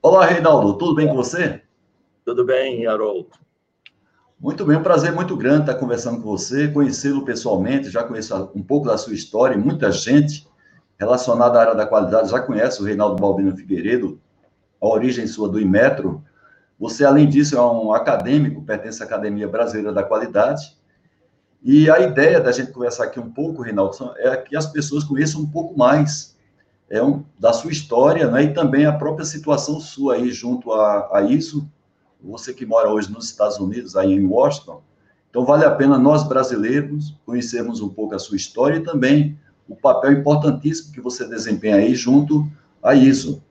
Olá, Reinaldo, tudo bem com você? Tudo bem, Haroldo. Muito bem, um prazer muito grande estar conversando com você, conhecê-lo pessoalmente, já conheço um pouco da sua história, muita gente relacionada à área da qualidade já conhece o Reinaldo Balbino Figueiredo, a origem sua do Imetro. Você, além disso, é um acadêmico, pertence à Academia Brasileira da Qualidade. E a ideia da gente conversar aqui um pouco, Reinaldo, é que as pessoas conheçam um pouco mais é um, da sua história, né, e também a própria situação sua aí junto a, a isso, você que mora hoje nos Estados Unidos, aí em Washington, então vale a pena nós brasileiros conhecermos um pouco a sua história e também o papel importantíssimo que você desempenha aí junto a ISO.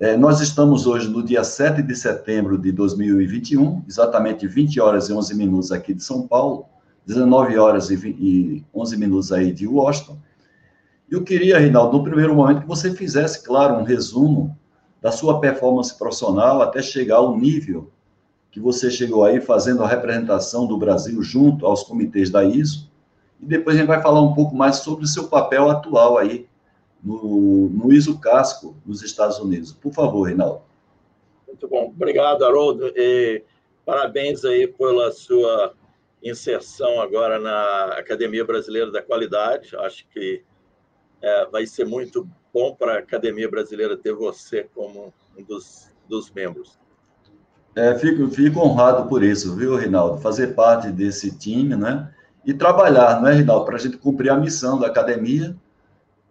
É, nós estamos hoje no dia 7 de setembro de 2021, exatamente 20 horas e 11 minutos aqui de São Paulo, 19 horas e, 20, e 11 minutos aí de Washington. Eu queria, Reinaldo, no primeiro momento, que você fizesse, claro, um resumo da sua performance profissional até chegar ao nível que você chegou aí fazendo a representação do Brasil junto aos comitês da ISO. E depois a gente vai falar um pouco mais sobre o seu papel atual aí no, no ISO Casco, nos Estados Unidos. Por favor, Reinaldo. Muito bom. Obrigado, Haroldo. E parabéns aí pela sua inserção agora na Academia Brasileira da Qualidade. Acho que é, vai ser muito bom para a Academia Brasileira ter você como um dos, dos membros. É, fico, fico honrado por isso, viu, Rinaldo? Fazer parte desse time, né? E trabalhar, não é, Rinaldo? Para a gente cumprir a missão da academia,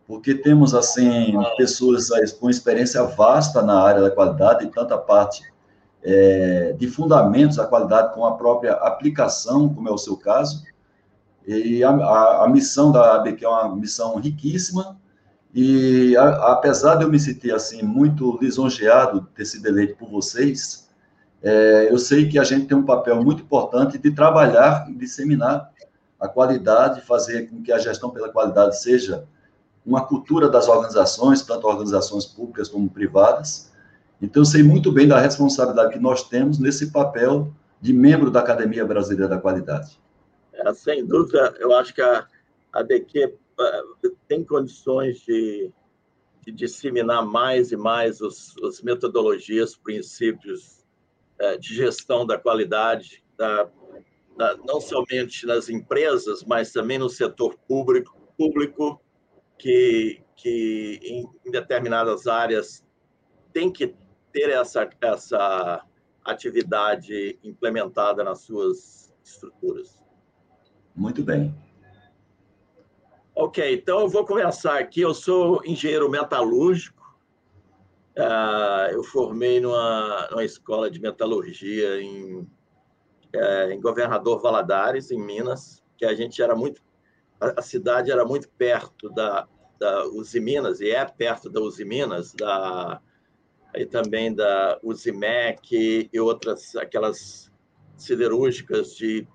porque temos, assim, pessoas com experiência vasta na área da qualidade, tanta parte é, de fundamentos da qualidade com a própria aplicação, como é o seu caso, e a, a, a missão da ABQ é uma missão riquíssima, e a, apesar de eu me sentir assim muito lisonjeado de ter sido eleito por vocês, é, eu sei que a gente tem um papel muito importante de trabalhar e disseminar a qualidade, fazer com que a gestão pela qualidade seja uma cultura das organizações, tanto organizações públicas como privadas. Então, eu sei muito bem da responsabilidade que nós temos nesse papel de membro da Academia Brasileira da Qualidade. É, sem dúvida, eu acho que a, a DQ é, tem condições de, de disseminar mais e mais os, as metodologias, princípios é, de gestão da qualidade, da, da, não somente nas empresas, mas também no setor público, público que, que em, em determinadas áreas tem que ter essa, essa atividade implementada nas suas estruturas. Muito bem. Ok, então eu vou começar aqui. Eu sou engenheiro metalúrgico. Uh, eu formei numa, numa, escola de metalurgia em, uh, em Governador Valadares, em Minas, que a gente era muito. A, cidade era muito perto da, da Uzi Minas, e é perto da Uzi Minas, da, e também da Uzimec e outras, aquelas siderúrgicas de,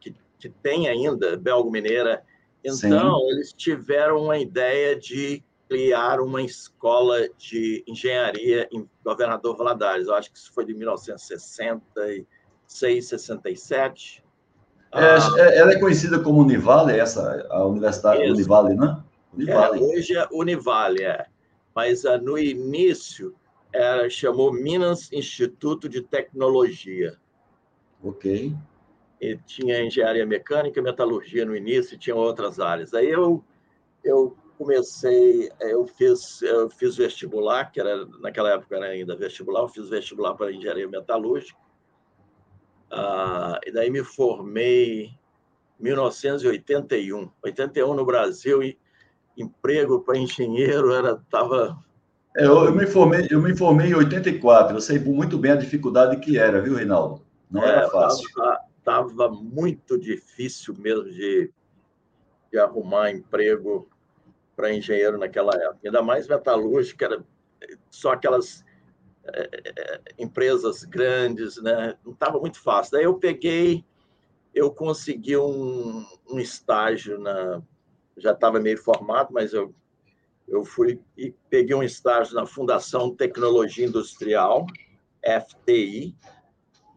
que que tem ainda, Belgo Mineira. Então, Sim. eles tiveram uma ideia de criar uma escola de engenharia em Governador Valadares. Eu acho que isso foi de 1966, 67. É, ah, é, ela é conhecida como Univale, essa, a Universidade isso. Univale, né? Univale. É, hoje é Univale, é. Mas uh, no início, ela chamou Minas Instituto de Tecnologia. Ok e tinha engenharia mecânica e metalurgia no início, e tinha outras áreas. Aí eu, eu comecei, eu fiz, eu fiz vestibular, que era naquela época era ainda vestibular, eu fiz vestibular para engenharia metalúrgica, ah, e daí me formei em 1981. 81 no Brasil, e emprego para engenheiro era tava é, eu, eu, me formei, eu me formei em 84. Eu sei muito bem a dificuldade que era, viu, Reinaldo? Não é, era fácil. Tava, estava muito difícil mesmo de, de arrumar emprego para engenheiro naquela época. Ainda mais metalúrgica, era só aquelas é, empresas grandes, né? Não estava muito fácil. Daí eu peguei, eu consegui um, um estágio na, já estava meio formado, mas eu eu fui e peguei um estágio na Fundação Tecnologia Industrial, FTI,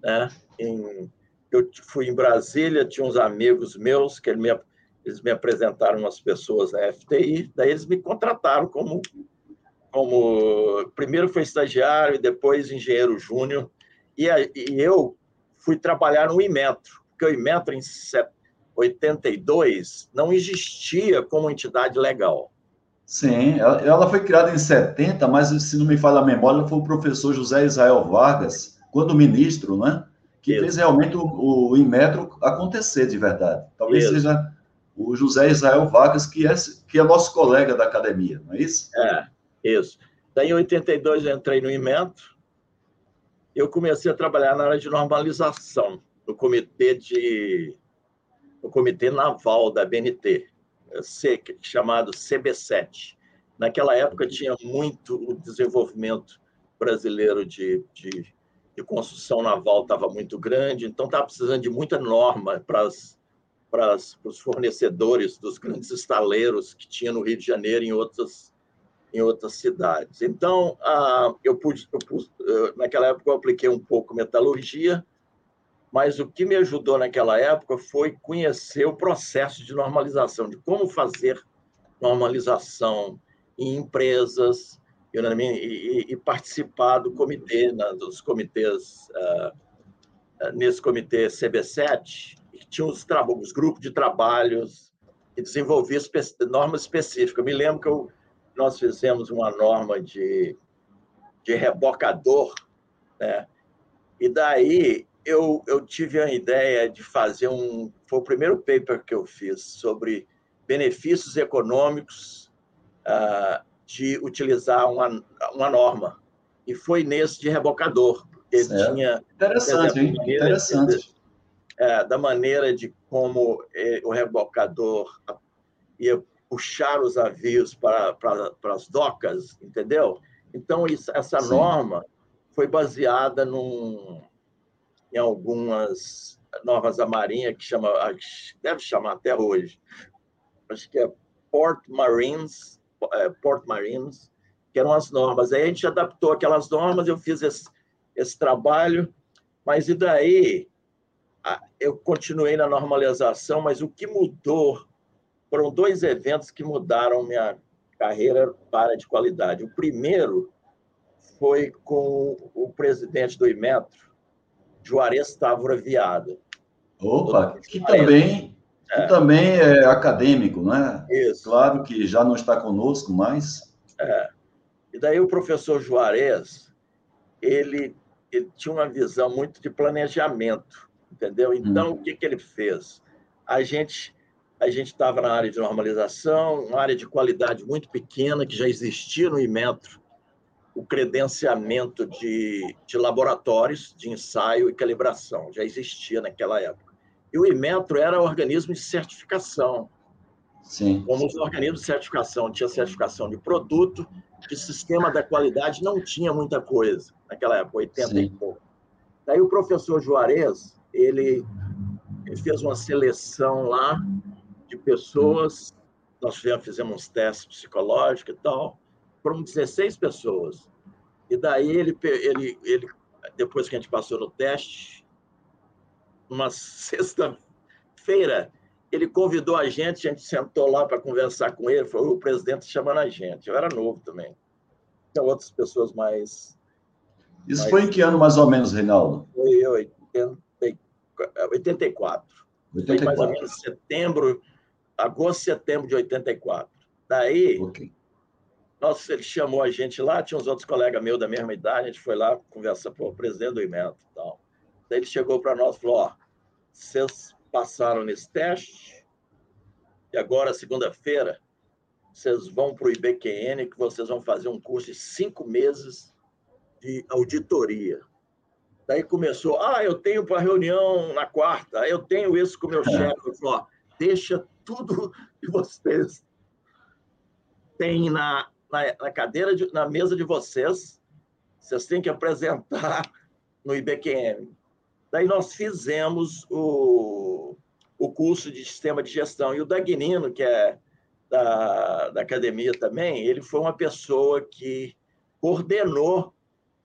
né? Em eu fui em Brasília, tinha uns amigos meus que me, eles me apresentaram umas pessoas da FTI, daí eles me contrataram como como primeiro foi estagiário e depois engenheiro júnior. E, e, eu fui trabalhar no Imetro, porque o Imetro, em 82, não existia como entidade legal. Sim, ela foi criada em 70, mas se não me falha a memória, foi o professor José Israel Vargas, quando ministro, né? Que Isso. fez realmente o, o Inmetro acontecer de verdade. Talvez Isso. seja o José Israel Vargas, que é, que é nosso colega da academia, não é isso? É, isso. Daí, em 82, eu entrei no Inmetro. Eu comecei a trabalhar na área de normalização, no comitê de no comitê naval da BNT, chamado CB7. Naquela época tinha muito o desenvolvimento brasileiro de, de, de construção naval estava muito grande, então estava precisando de muita norma para os fornecedores dos grandes estaleiros que tinha no Rio de Janeiro e em outras em outras cidades. Então, ah, eu pude, eu pude, naquela época eu apliquei um pouco metalurgia, mas o que me ajudou naquela época foi conhecer o processo de normalização, de como fazer normalização em empresas e, e, participar do comitê, dos comitês, uh, nesse comitê CB7, que tinha os, os grupos de trabalhos que desenvolvia normas específicas. Eu me lembro que eu, nós fizemos uma norma de, de rebocador, né? e daí eu, eu tive a ideia de fazer um. Foi o primeiro paper que eu fiz sobre benefícios econômicos uh, de utilizar uma, uma norma. E foi nesse de rebocador. Ele tinha. Interessante, hein? Interessante. De, é, da maneira de como é, o rebocador ia puxar os navios para, para, para as docas, entendeu? Então, isso, essa Sim. norma foi baseada num, em algumas normas da Marinha, que chama, deve chamar até hoje, acho que é Port Marines, Port Marines, que eram as normas. Aí a gente adaptou aquelas normas, eu fiz esse, esse trabalho, mas e daí eu continuei na normalização, mas o que mudou foram dois eventos que mudaram minha carreira para de qualidade. O primeiro foi com o presidente do Imetro, Juarez Távora Viada. Opa, que também, é. que também é acadêmico, né? Isso. Claro que já não está conosco mais. É. E daí o professor Juarez, ele, ele tinha uma visão muito de planejamento, entendeu? Então, hum. o que, que ele fez? A gente a gente estava na área de normalização, uma área de qualidade muito pequena, que já existia no Imetro, o credenciamento de, de laboratórios de ensaio e calibração, já existia naquela época. E o Imetro era organismo de certificação. Sim. Como os organismos de certificação, tinha certificação de produto, de sistema da qualidade, não tinha muita coisa naquela época, 80 Sim. e pouco. Daí o professor Juarez, ele, ele fez uma seleção lá de pessoas, nós fizemos uns testes psicológicos e tal, foram 16 pessoas. E daí ele, ele, ele, depois que a gente passou no teste, uma sexta-feira, ele convidou a gente, a gente sentou lá para conversar com ele, foi o presidente chamando a gente. Eu era novo também. Tinha outras pessoas mais. Isso mais... foi em que ano mais ou menos, Reinaldo? Foi 80, 84. 84. Foi mais ou menos setembro, agosto, setembro de 84. Daí, okay. Nossa, ele chamou a gente lá, tinha uns outros colegas meus da mesma idade, a gente foi lá conversar com o presidente do IMENTO e tal. Daí ele chegou para nós e falou, ó, vocês passaram nesse teste e agora, segunda-feira, vocês vão para o IBQN que vocês vão fazer um curso de cinco meses de auditoria. Daí começou, ah, eu tenho para reunião na quarta, eu tenho isso com o meu chefe. Eu falei, ó, deixa tudo que vocês têm na, na, na cadeira, de, na mesa de vocês, vocês têm que apresentar no IBQM. Daí nós fizemos o, o curso de sistema de gestão. E o Dagnino, que é da, da academia também, ele foi uma pessoa que coordenou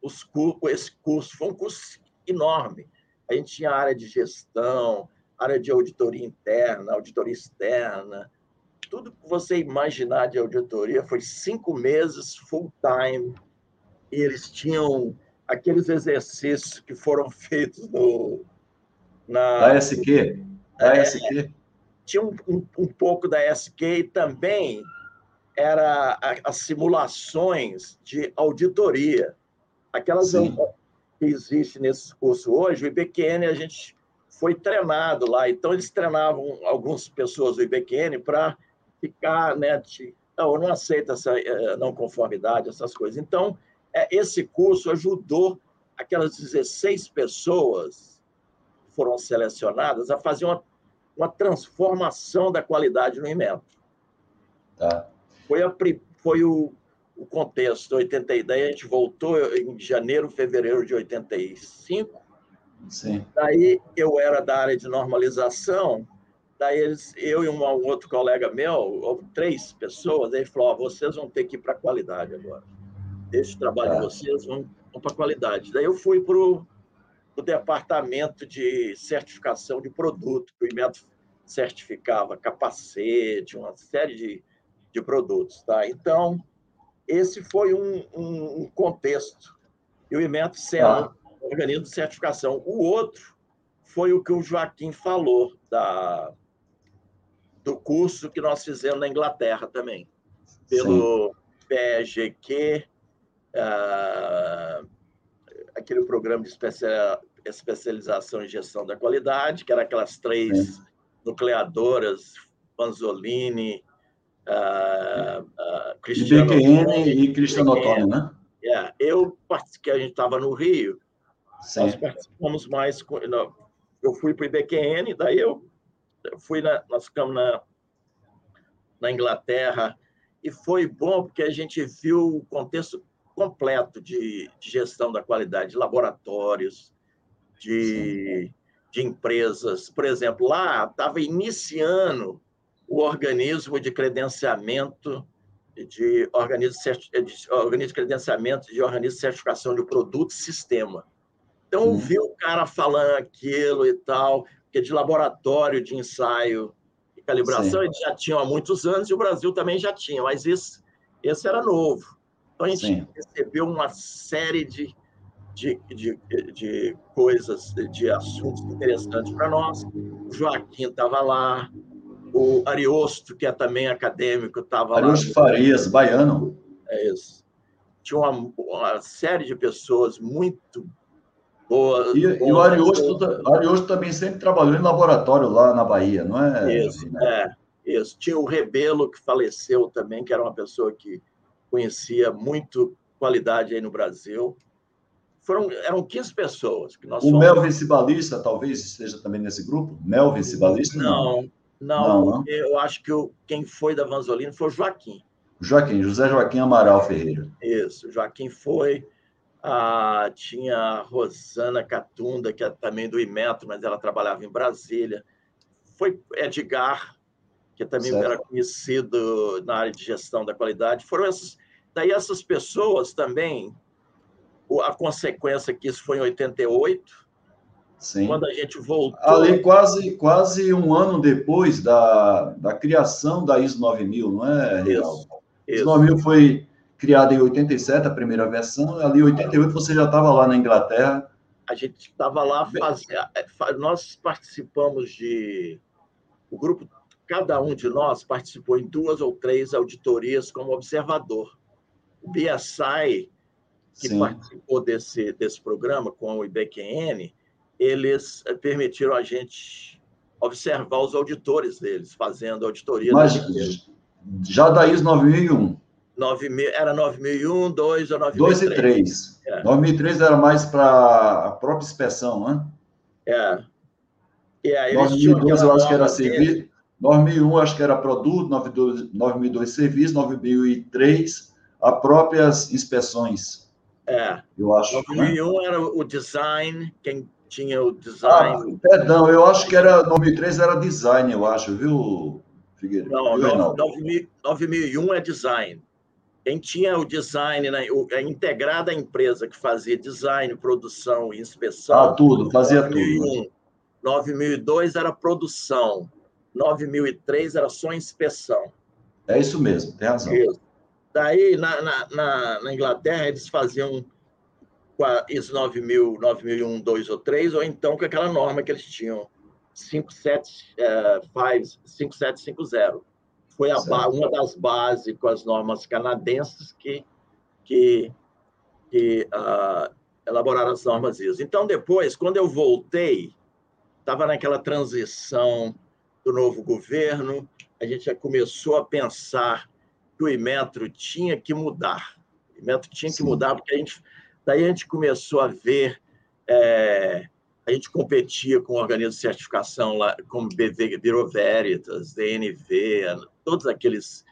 os, esse curso. Foi um curso enorme. A gente tinha área de gestão, área de auditoria interna, auditoria externa, tudo que você imaginar de auditoria, foi cinco meses full time, e eles tinham aqueles exercícios que foram feitos no, na... Da SQ? Da é, SQ? Tinha um, um, um, pouco da SQ e também era as simulações de auditoria. Aquelas Sim. que existem nesse curso hoje, o IBQN a gente foi treinado lá. Então, eles treinavam algumas pessoas do IBQN para ficar, né, de, não, eu não aceito essa é, não conformidade, essas coisas. Então, é, esse curso ajudou aquelas 16 pessoas que foram selecionadas a fazer uma, uma transformação da qualidade no IMETO. Tá. Foi, a, foi o, o contexto. 80, daí a gente voltou em janeiro, fevereiro de 85. Sim. Daí eu era da área de normalização. Daí eles, eu e um outro colega meu, três pessoas, aí falou: oh, vocês vão ter que ir para a qualidade agora. Esse trabalho de tá. vocês vão, vão para a qualidade. Daí eu fui para o departamento de certificação de produto, que o IMET certificava capacete, uma série de, de produtos. Tá? Então, esse foi um, um, um contexto. E o IMET sendo ah. um organismo de certificação. O outro foi o que o Joaquim falou, da, do curso que nós fizemos na Inglaterra também, pelo Sim. PEGQ, uh, aquele programa de especialização em gestão da qualidade, que era aquelas três Sim. nucleadoras, Panzolini, uh, uh, Cristiano IBQN e Cristiano Ottoni, né? É, eu que a gente estava no Rio, Sim. nós participamos mais. Eu fui para o IBQN, daí eu fui na, nós ficamos na, na Inglaterra e foi bom porque a gente viu o contexto completo de, de gestão da qualidade, de laboratórios, de, de empresas. Por exemplo, lá estava iniciando o organismo de credenciamento de organismo, de organismo de credenciamento de organismo de certificação de produto sistema. Então, hum. vi o cara falando aquilo e tal, que de laboratório de ensaio e calibração, Sim. eles já tinham há muitos anos, e o Brasil também já tinha, mas esse, esse era novo. Então, a gente Sim. recebeu uma série de, de, de, de coisas, de assuntos interessantes para nós. O Joaquim estava lá, o Ariosto, que é também acadêmico, estava lá. Ariosto Farias, baiano. É isso. Tinha uma, uma série de pessoas muito boas. E, boas, e o Ariosto, Ariosto também sempre trabalhou em laboratório lá na Bahia, não é? Isso, né? é. Isso. Tinha o Rebelo, que faleceu também, que era uma pessoa que conhecia muito qualidade aí no Brasil. Foram, eram 15 pessoas que nós O fomos. Melvin Cibalista talvez esteja também nesse grupo? Melvin Cibalista? Não, não, não, não. eu acho que o, quem foi da Vanzolina foi o Joaquim. Joaquim, José Joaquim Amaral Ferreira. Isso, Joaquim foi. Ah, tinha a Rosana Catunda, que é também do Imetro, mas ela trabalhava em Brasília. Foi Edgar, que também certo. era conhecido na área de gestão da qualidade. Foram essas. Daí essas pessoas também, a consequência que isso foi em 88, Sim. Quando a gente voltou. Ali, quase, quase um ano depois da, da criação da ISO 9000, não é, Real? Isso. ISO 9000 foi criada em 87, a primeira versão, ali em 88 você já estava lá na Inglaterra. A gente estava lá fazendo. É, nós participamos de. O grupo, cada um de nós participou em duas ou três auditorias como observador. O BSI, que Sim. participou desse, desse programa com o IBQN, eles eh, permitiram a gente observar os auditores deles, fazendo auditoria. Mas já da ISO 9001. 9000, era 9001, 2 ou 9003. 2 e 3. É. 9003 era mais para a própria inspeção, né? É. E aí 9002 eu acho que era serviço. 9001 acho que era produto, 9002, 9002 serviço, 9003 a próprias inspeções. É. Eu acho. 9001 né? era o design, quem tinha o design. Ah, perdão, eu acho que era 2003 era design, eu acho, viu, Figueiredo? Não, 9001 é design. Quem tinha o design, né, a integrada empresa que fazia design, produção e inspeção. Ah, tudo, fazia 9001. tudo. 9002 era produção. 9003 era só inspeção. É isso mesmo, tem razão. Isso. Daí, na, na, na, na Inglaterra, eles faziam ISO 9000, 9001, 2 ou 3, ou então com aquela norma que eles tinham, 5750. Foi a, uma das bases com as normas canadenses que, que, que uh, elaboraram as normas ISO. Então, depois, quando eu voltei, estava naquela transição do novo governo, a gente já começou a pensar que o Imetro tinha que mudar. O Imetro tinha Sim. que mudar, porque a gente, daí a gente começou a ver, é, a gente competia com organismos de certificação lá, como BV, Bureau Veritas, DNV, todos aqueles.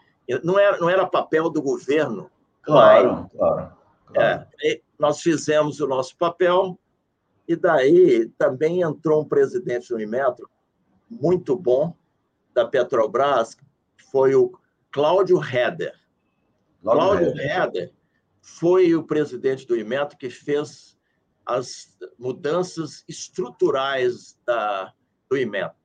Não era, não era papel do governo. Claro, mas, claro. claro. É, nós fizemos o nosso papel, e daí também entrou um presidente do Imetro muito bom, da Petrobras, foi o Cláudio Heder. Cláudio Heder foi o presidente do Imetro que fez as mudanças estruturais da, do Imetro.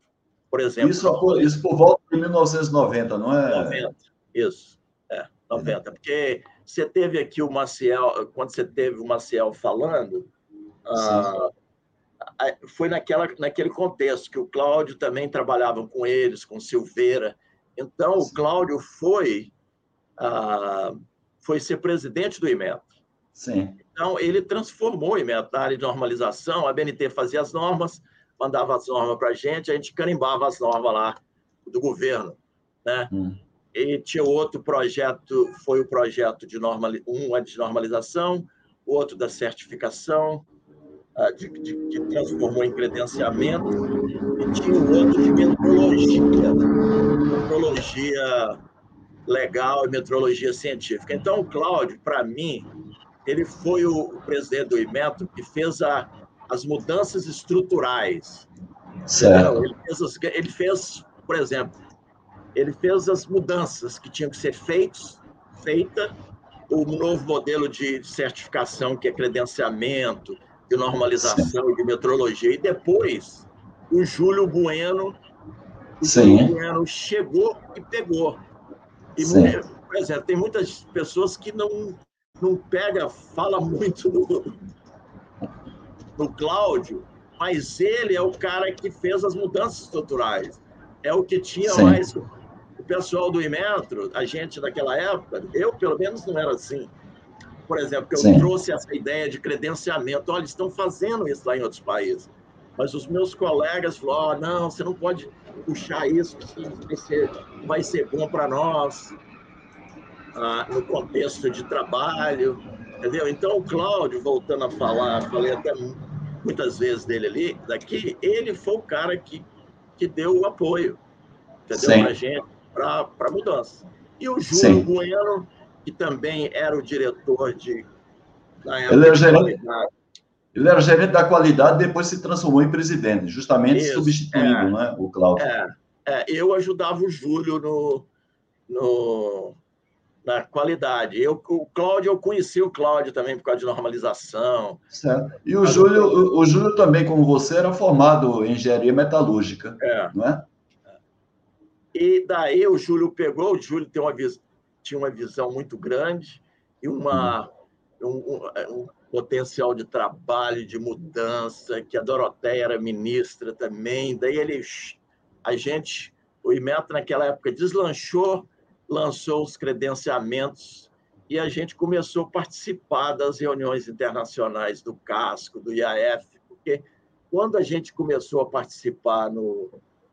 Por exemplo. Isso, isso por volta de 1990, não é? 90, isso. É, 90. Porque você teve aqui o Maciel, quando você teve o Maciel falando, ah, foi naquela, naquele contexto que o Cláudio também trabalhava com eles, com Silveira. Então, o Cláudio foi, ah, foi ser presidente do IMET. Sim. Então, ele transformou o IMET na área de normalização. A BNT fazia as normas, mandava as normas para a gente, a gente carimbava as normas lá do governo. Né? Hum. E tinha outro projeto, foi o projeto de normal, um é de normalização, o outro da certificação, de, de, que transformou em credenciamento, e tinha o outro de metrologia, metrologia legal e metrologia científica. Então, o Cláudio, para mim, ele foi o, presidente do IMETRO que fez a, as mudanças estruturais. Certo. Ele fez, as, ele fez, por exemplo, ele fez as mudanças que tinham que ser feitas, feita o novo modelo de certificação, que é credenciamento, de normalização de metrologia. E depois, o Júlio Bueno, o. Júlio Bueno chegou e pegou. E, por exemplo, tem muitas pessoas que não, não pega, fala muito no, no Cláudio, mas ele é o cara que fez as mudanças estruturais. É o que tinha Sim. mais. O pessoal do Imetro, a gente daquela época, eu pelo menos não era assim por exemplo, que eu Sim. trouxe essa ideia de credenciamento. Olha, estão fazendo isso lá em outros países. Mas os meus colegas falaram: oh, não, você não pode puxar isso, vai ser, vai ser bom para nós ah, no contexto de trabalho. Entendeu? Então, o Cláudio, voltando a falar, falei até muitas vezes dele ali, daqui, ele foi o cara que, que deu o apoio, entendeu? Para a gente, para a mudança. E o Júlio. Bueno que também era o diretor de. ele, era gerente, ele era gerente da qualidade, depois se transformou em presidente, justamente Isso, substituindo é, né, o Cláudio. É, é, eu ajudava o Júlio no, no, na qualidade. Eu, o Cláudio, eu conheci o Cláudio também por causa de normalização. Certo. E o Júlio, o, o Júlio também, como você, era formado em engenharia metalúrgica, é. não é? E daí o Júlio pegou, o Júlio tem uma visão tinha uma visão muito grande e uma, um, um, potencial de trabalho, de mudança, que a Doroteia era ministra também. Daí ele, a gente, o IMET naquela época deslanchou, lançou os credenciamentos e a gente começou a participar das reuniões internacionais do CASCO, do IAF, porque quando a gente começou a participar no,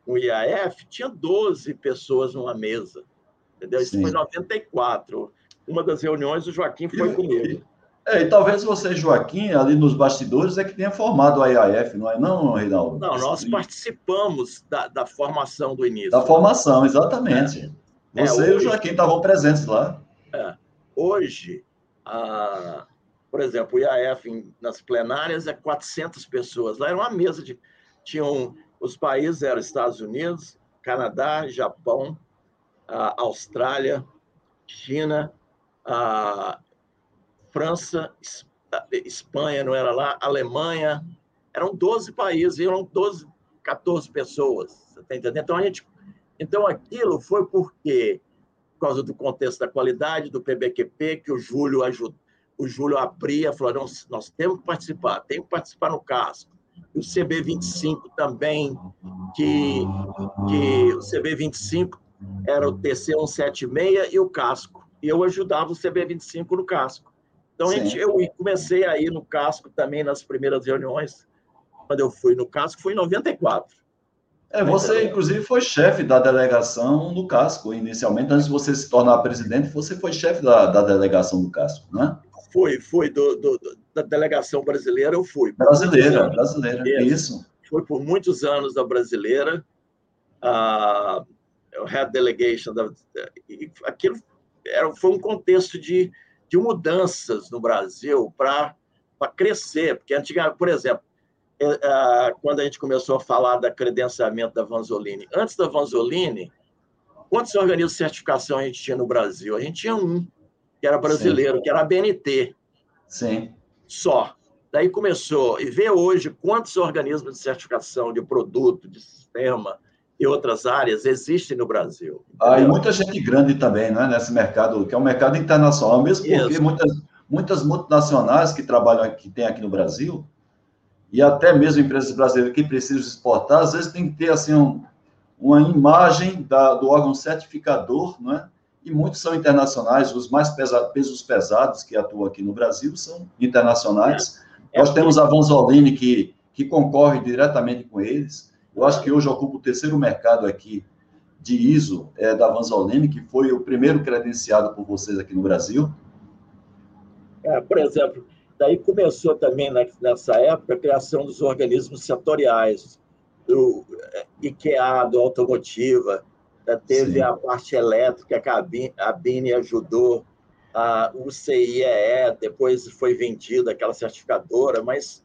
no IAF, tinha 12 pessoas numa mesa. Entendeu? Isso Sim. foi em 94. Uma das reuniões, o Joaquim foi e, comigo. É, e talvez você, Joaquim, ali nos bastidores, é que tenha formado a IAF, não é não, Reinaldo? Não, nós participamos da, da formação do início. Da formação, exatamente. É. Você é, hoje, e o Joaquim estavam presentes lá. É. Hoje, a, por exemplo, o IAF nas plenárias é 400 pessoas. Lá era uma mesa de... Tinham... Os países eram Estados Unidos, Canadá, Japão, a Austrália, China, a França, Espanha não era lá, Alemanha, eram 12 países, eram 12, 14 pessoas, você tá entendendo? Então a gente Então, aquilo foi porque, por causa do contexto da qualidade, do PBQP, que o Júlio ajudou, o Júlio abria, falou, nós, nós temos que participar, temos que participar no casco. E o CB25 também, que, que o CB25 era o TC176 e o casco. E eu ajudava o CB25 no casco. Então, gente, eu comecei a ir no casco também nas primeiras reuniões, quando eu fui no casco, foi em 94. É, você, inclusive, foi chefe da delegação do casco, inicialmente, antes de você se tornar presidente, você foi chefe da, da delegação do casco, né? Fui, fui, do, do, da delegação brasileira eu fui. Brasileira, brasileira, isso. Foi por muitos anos da brasileira, a uh, head delegation, da, aquilo era, foi um contexto de, de mudanças no Brasil para crescer, porque antigamente, por exemplo, é, é, quando a gente começou a falar da credenciamento da Vanzolini, antes da Vanzolini, quantos organismos de certificação a gente tinha no Brasil? A gente tinha um, que era brasileiro, Sim. que era a BNT. Sim. Só. Daí começou, e vê hoje quantos organismos de certificação de produto, de sistema e outras áreas existem no Brasil. Ah, e muita gente grande também, não é? Nesse mercado, que é um mercado internacional, mesmo porque Isso. muitas, muitas multinacionais que trabalham aqui, tem aqui no Brasil, e até mesmo empresas brasileiras que precisam exportar, às vezes tem que ter assim um, uma imagem da, do órgão certificador, não é? E muitos são internacionais, os mais pesados, pesos pesados que atuam aqui no Brasil são internacionais. É. Nós temos a Vanzolini que, que concorre diretamente com eles. Eu acho que hoje ocupa o terceiro mercado aqui de ISO é, da Vanzolini, que foi o primeiro credenciado por vocês aqui no Brasil. É, por exemplo, Daí começou também, nessa época, a criação dos organismos setoriais, do IKEA, do Automotiva, né, teve Sim. a parte elétrica, que a Bini ajudou, a UCIEE, depois foi vendida aquela certificadora, mas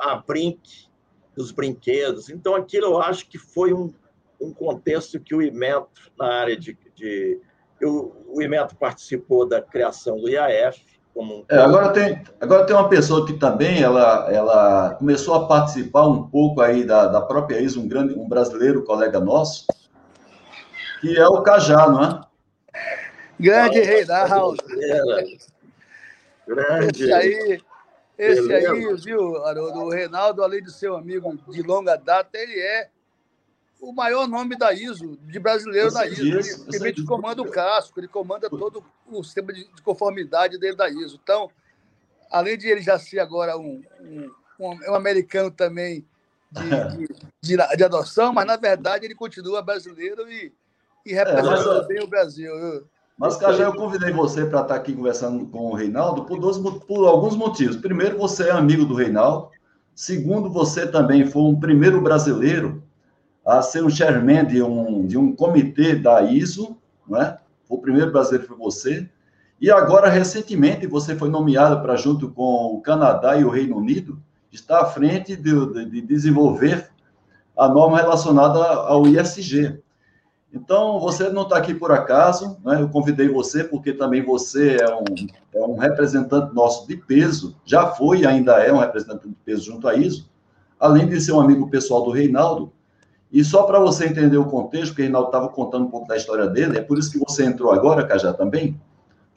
a Brink, dos brinquedos. Então, aquilo eu acho que foi um, um contexto que o IMETO, na área de. de o, o IMETO participou da criação do IAF, como... É, agora, tem, agora tem uma pessoa que também ela, ela começou a participar um pouco aí da, da própria ISO, um, grande, um brasileiro colega nosso, que é o Cajá, não é? Grande Reinaldo. Grande. Esse aí, esse aí, viu, Haroldo? O Reinaldo, além de ser um amigo de longa data, ele é o maior nome da ISO, de brasileiro da ISO. Diz, ele, ele comanda o casco, ele comanda todo o sistema de conformidade dele da ISO. Então, além de ele já ser agora um, um, um americano também de, de, de, de, adoção, mas na verdade ele continua brasileiro e, e representa é, bem o Brasil. Mas, Cajá, eu convidei você para estar aqui conversando com o Reinaldo por, dois, por alguns motivos. Primeiro, você é amigo do Reinaldo. Segundo, você também foi um primeiro brasileiro a ser um chairman de um, de um comitê da ISO, não é? O primeiro brasileiro foi você. E agora, recentemente, você foi nomeado para, junto com o Canadá e o Reino Unido, estar à frente de, de desenvolver a norma relacionada ao ISG. Então, você não está aqui por acaso, né? eu convidei você porque também você é um, é um representante nosso de peso, já foi e ainda é um representante de peso junto à ISO, além de ser um amigo pessoal do Reinaldo, e só para você entender o contexto, porque o Reinaldo estava contando um pouco da história dele, é por isso que você entrou agora, Cajá, também.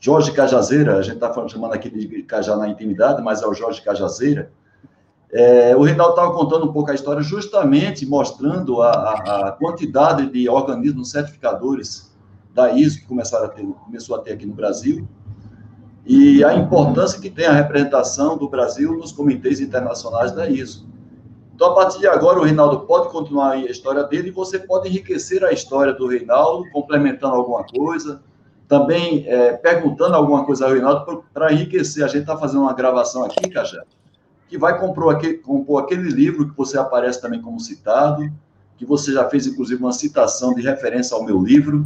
Jorge Cajazeira, a gente está chamando aqui de Cajá na intimidade, mas é o Jorge Cajazeira. É, o Reinaldo estava contando um pouco a história, justamente mostrando a, a, a, quantidade de organismos certificadores da ISO que começaram a ter, começou a ter aqui no Brasil, e a importância que tem a representação do Brasil nos comitês internacionais da ISO. Então, a partir de agora, o Reinaldo pode continuar a história dele e você pode enriquecer a história do Reinaldo, complementando alguma coisa, também é, perguntando alguma coisa ao Reinaldo para enriquecer. A gente está fazendo uma gravação aqui, Cajá, que vai compor aquele, compor aquele livro que você aparece também como citado, que você já fez, inclusive, uma citação de referência ao meu livro.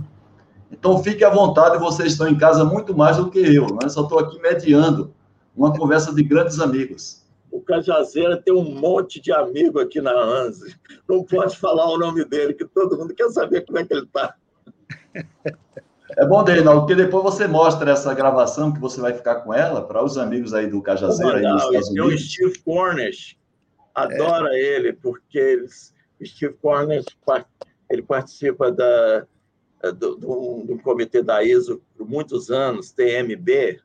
Então, fique à vontade, vocês estão em casa muito mais do que eu, né? só estou aqui mediando uma conversa de grandes amigos o Cajazeira tem um monte de amigo aqui na ANSI. Não pode falar o nome dele, que todo mundo quer saber como é que ele está. É bom, Reinaldo, porque depois você mostra essa gravação que você vai ficar com ela para os amigos aí do Cajazeira aí nos Estados Unidos. O Steve Cornish adora é. ele, porque eles, Steve Cornish ele participa da, do, do, do comitê da ISO por muitos anos, TMB,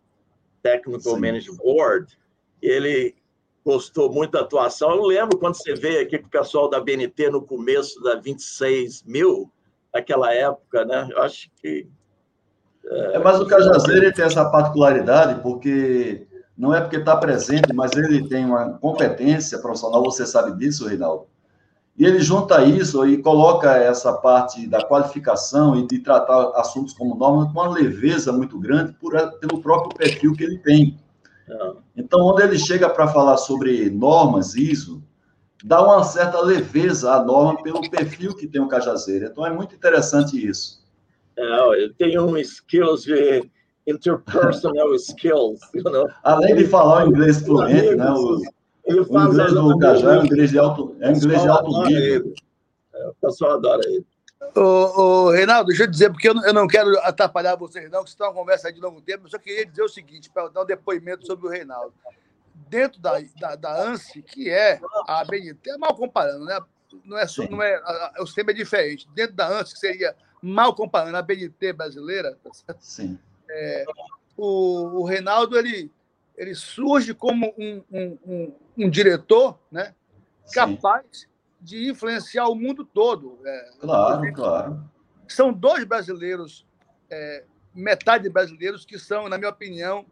Technical Sim. Management Board, e ele gostou muito da atuação. Eu lembro quando você veio aqui com o pessoal da BNT no começo da 26 mil, naquela época, né? Eu acho que. É, mas o Cajazeiro tem essa particularidade, porque não é porque está presente, mas ele tem uma competência profissional, você sabe disso, Reinaldo. E ele junta isso e coloca essa parte da qualificação e de tratar assuntos como normas com uma leveza muito grande por, pelo próprio perfil que ele tem. É. Então, onde ele chega para falar sobre normas, ISO, dá uma certa leveza à norma pelo perfil que tem o Cajazeiro. Então, é muito interessante isso. É, ele tem um skills de interpersonal skills. You know? Além de falar o inglês fluente, né? O, ele fala o inglês do Cajá é um inglês de alto, é inglês de alto nível. É, o pessoal adora ele. Ô, ô, Reinaldo, deixa eu dizer, porque eu não quero atrapalhar vocês, não, que é uma conversa de longo tempo, eu só queria dizer o seguinte, para dar um depoimento sobre o Reinaldo. Dentro da, da, da ANSI, que é a BNT, é mal comparando, né? Não é, só, não é, o sistema é diferente. Dentro da ANSI, que seria mal comparando a BNT brasileira, tá Sim. É, o, o Reinaldo, ele, ele surge como um, um, um, um diretor né, capaz Sim de influenciar o mundo todo. É, claro, claro. São dois brasileiros, é, metade brasileiros, que são, na minha opinião,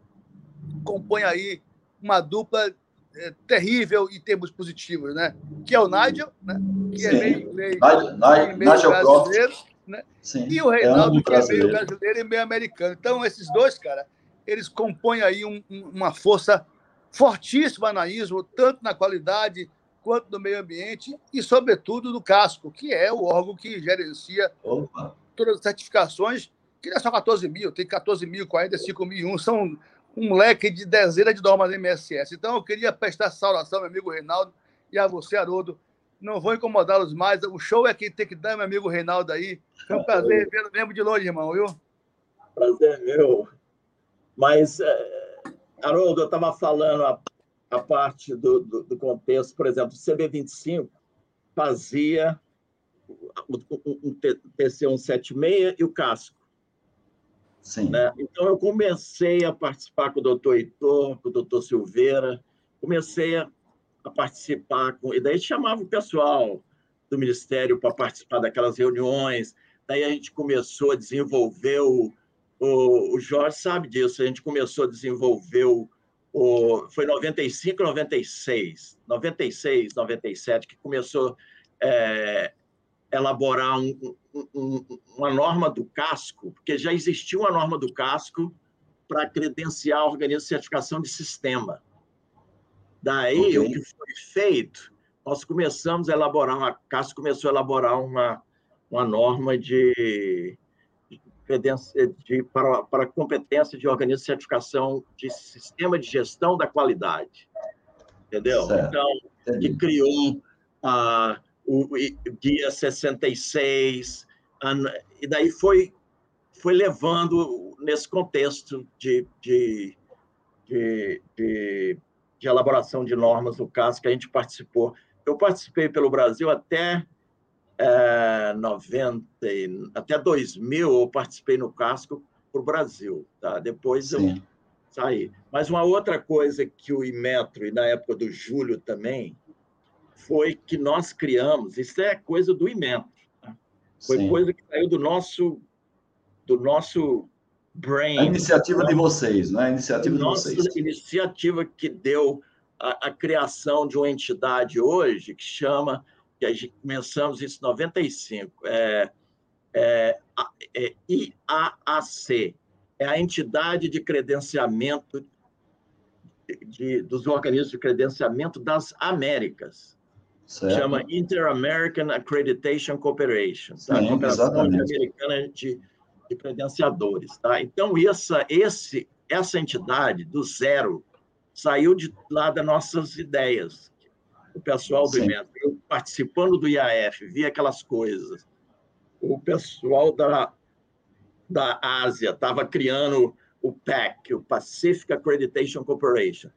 compõem aí uma dupla é, terrível em termos positivos, né? Que é o Nigel, né? Que é Sim. é meio inglês, Nigel, meio Nigel brasileiro, né? Sim. E o Reinaldo, que é meio brasileiro e meio americano. Então, esses dois, cara, eles compõem aí um, uma força fortíssima na ISO, tanto na qualidade quanto do meio ambiente e, sobretudo, do casco, que é o órgão que gerencia Opa. todas as certificações, que não é só 14 mil, tem 14 mil, 45 mil, são um leque de dezenas de normas MSS. Então, eu queria prestar saudação, meu amigo Reinaldo, e a você, Haroldo. Não vou incomodá-los mais. O show é quem tem que dar, meu amigo Reinaldo aí. Foi um prazer vê-lo mesmo de longe, irmão, viu? Prazer meu. Mas, é, Haroldo, eu estava falando há a parte do, do, do contexto, por exemplo, o CB25 fazia o, o, TC176 e o casco. Sim. Né? Então, eu comecei a participar com o doutor Heitor, com o doutor Silveira, comecei a, a participar, com, e daí chamava o pessoal do Ministério para participar daquelas reuniões, daí a gente começou a desenvolver o, o, Jorge sabe disso, a gente começou a desenvolver o, foi 95, 96, 96, 97, que começou a é, elaborar um, um, uma norma do casco, porque já existia uma norma do casco para credenciar a de certificação de sistema. Daí, okay. o que foi feito, nós começamos a elaborar, a Casco começou a elaborar uma, uma norma de de, para, para competência de organismo de certificação de sistema de gestão da qualidade. Entendeu? Certo. Então, que criou ah, o, o Guia 66, e daí foi, foi levando nesse contexto de, de, de, de, de elaboração de normas, no caso que a gente participou. Eu participei pelo Brasil até é, 90, até 2000, eu participei no casco para o Brasil. Tá? Depois Sim. eu saí. Mas uma outra coisa que o Imetro, e na época do Júlio também, foi que nós criamos, isso é coisa do Imetro, tá? foi Sim. coisa que saiu do nosso, do nosso brain. A iniciativa de vocês, né? A iniciativa de vocês. iniciativa que deu a, a criação de uma entidade hoje que chama que a gente começamos isso em 95, é, é, é IAAC, é a entidade de credenciamento de, de, dos organismos de credenciamento das Américas. Certo. Chama Inter-American Accreditation Cooperation, tá? Sim, Cooperação Americana de, de Credenciadores. Tá? Então, essa, esse, essa entidade, do zero, saiu de lá das nossas ideias, o pessoal do IMET, eu participando do IAF, vi aquelas coisas. O pessoal da, da Ásia estava criando o PAC, o Pacific Accreditation Corporation.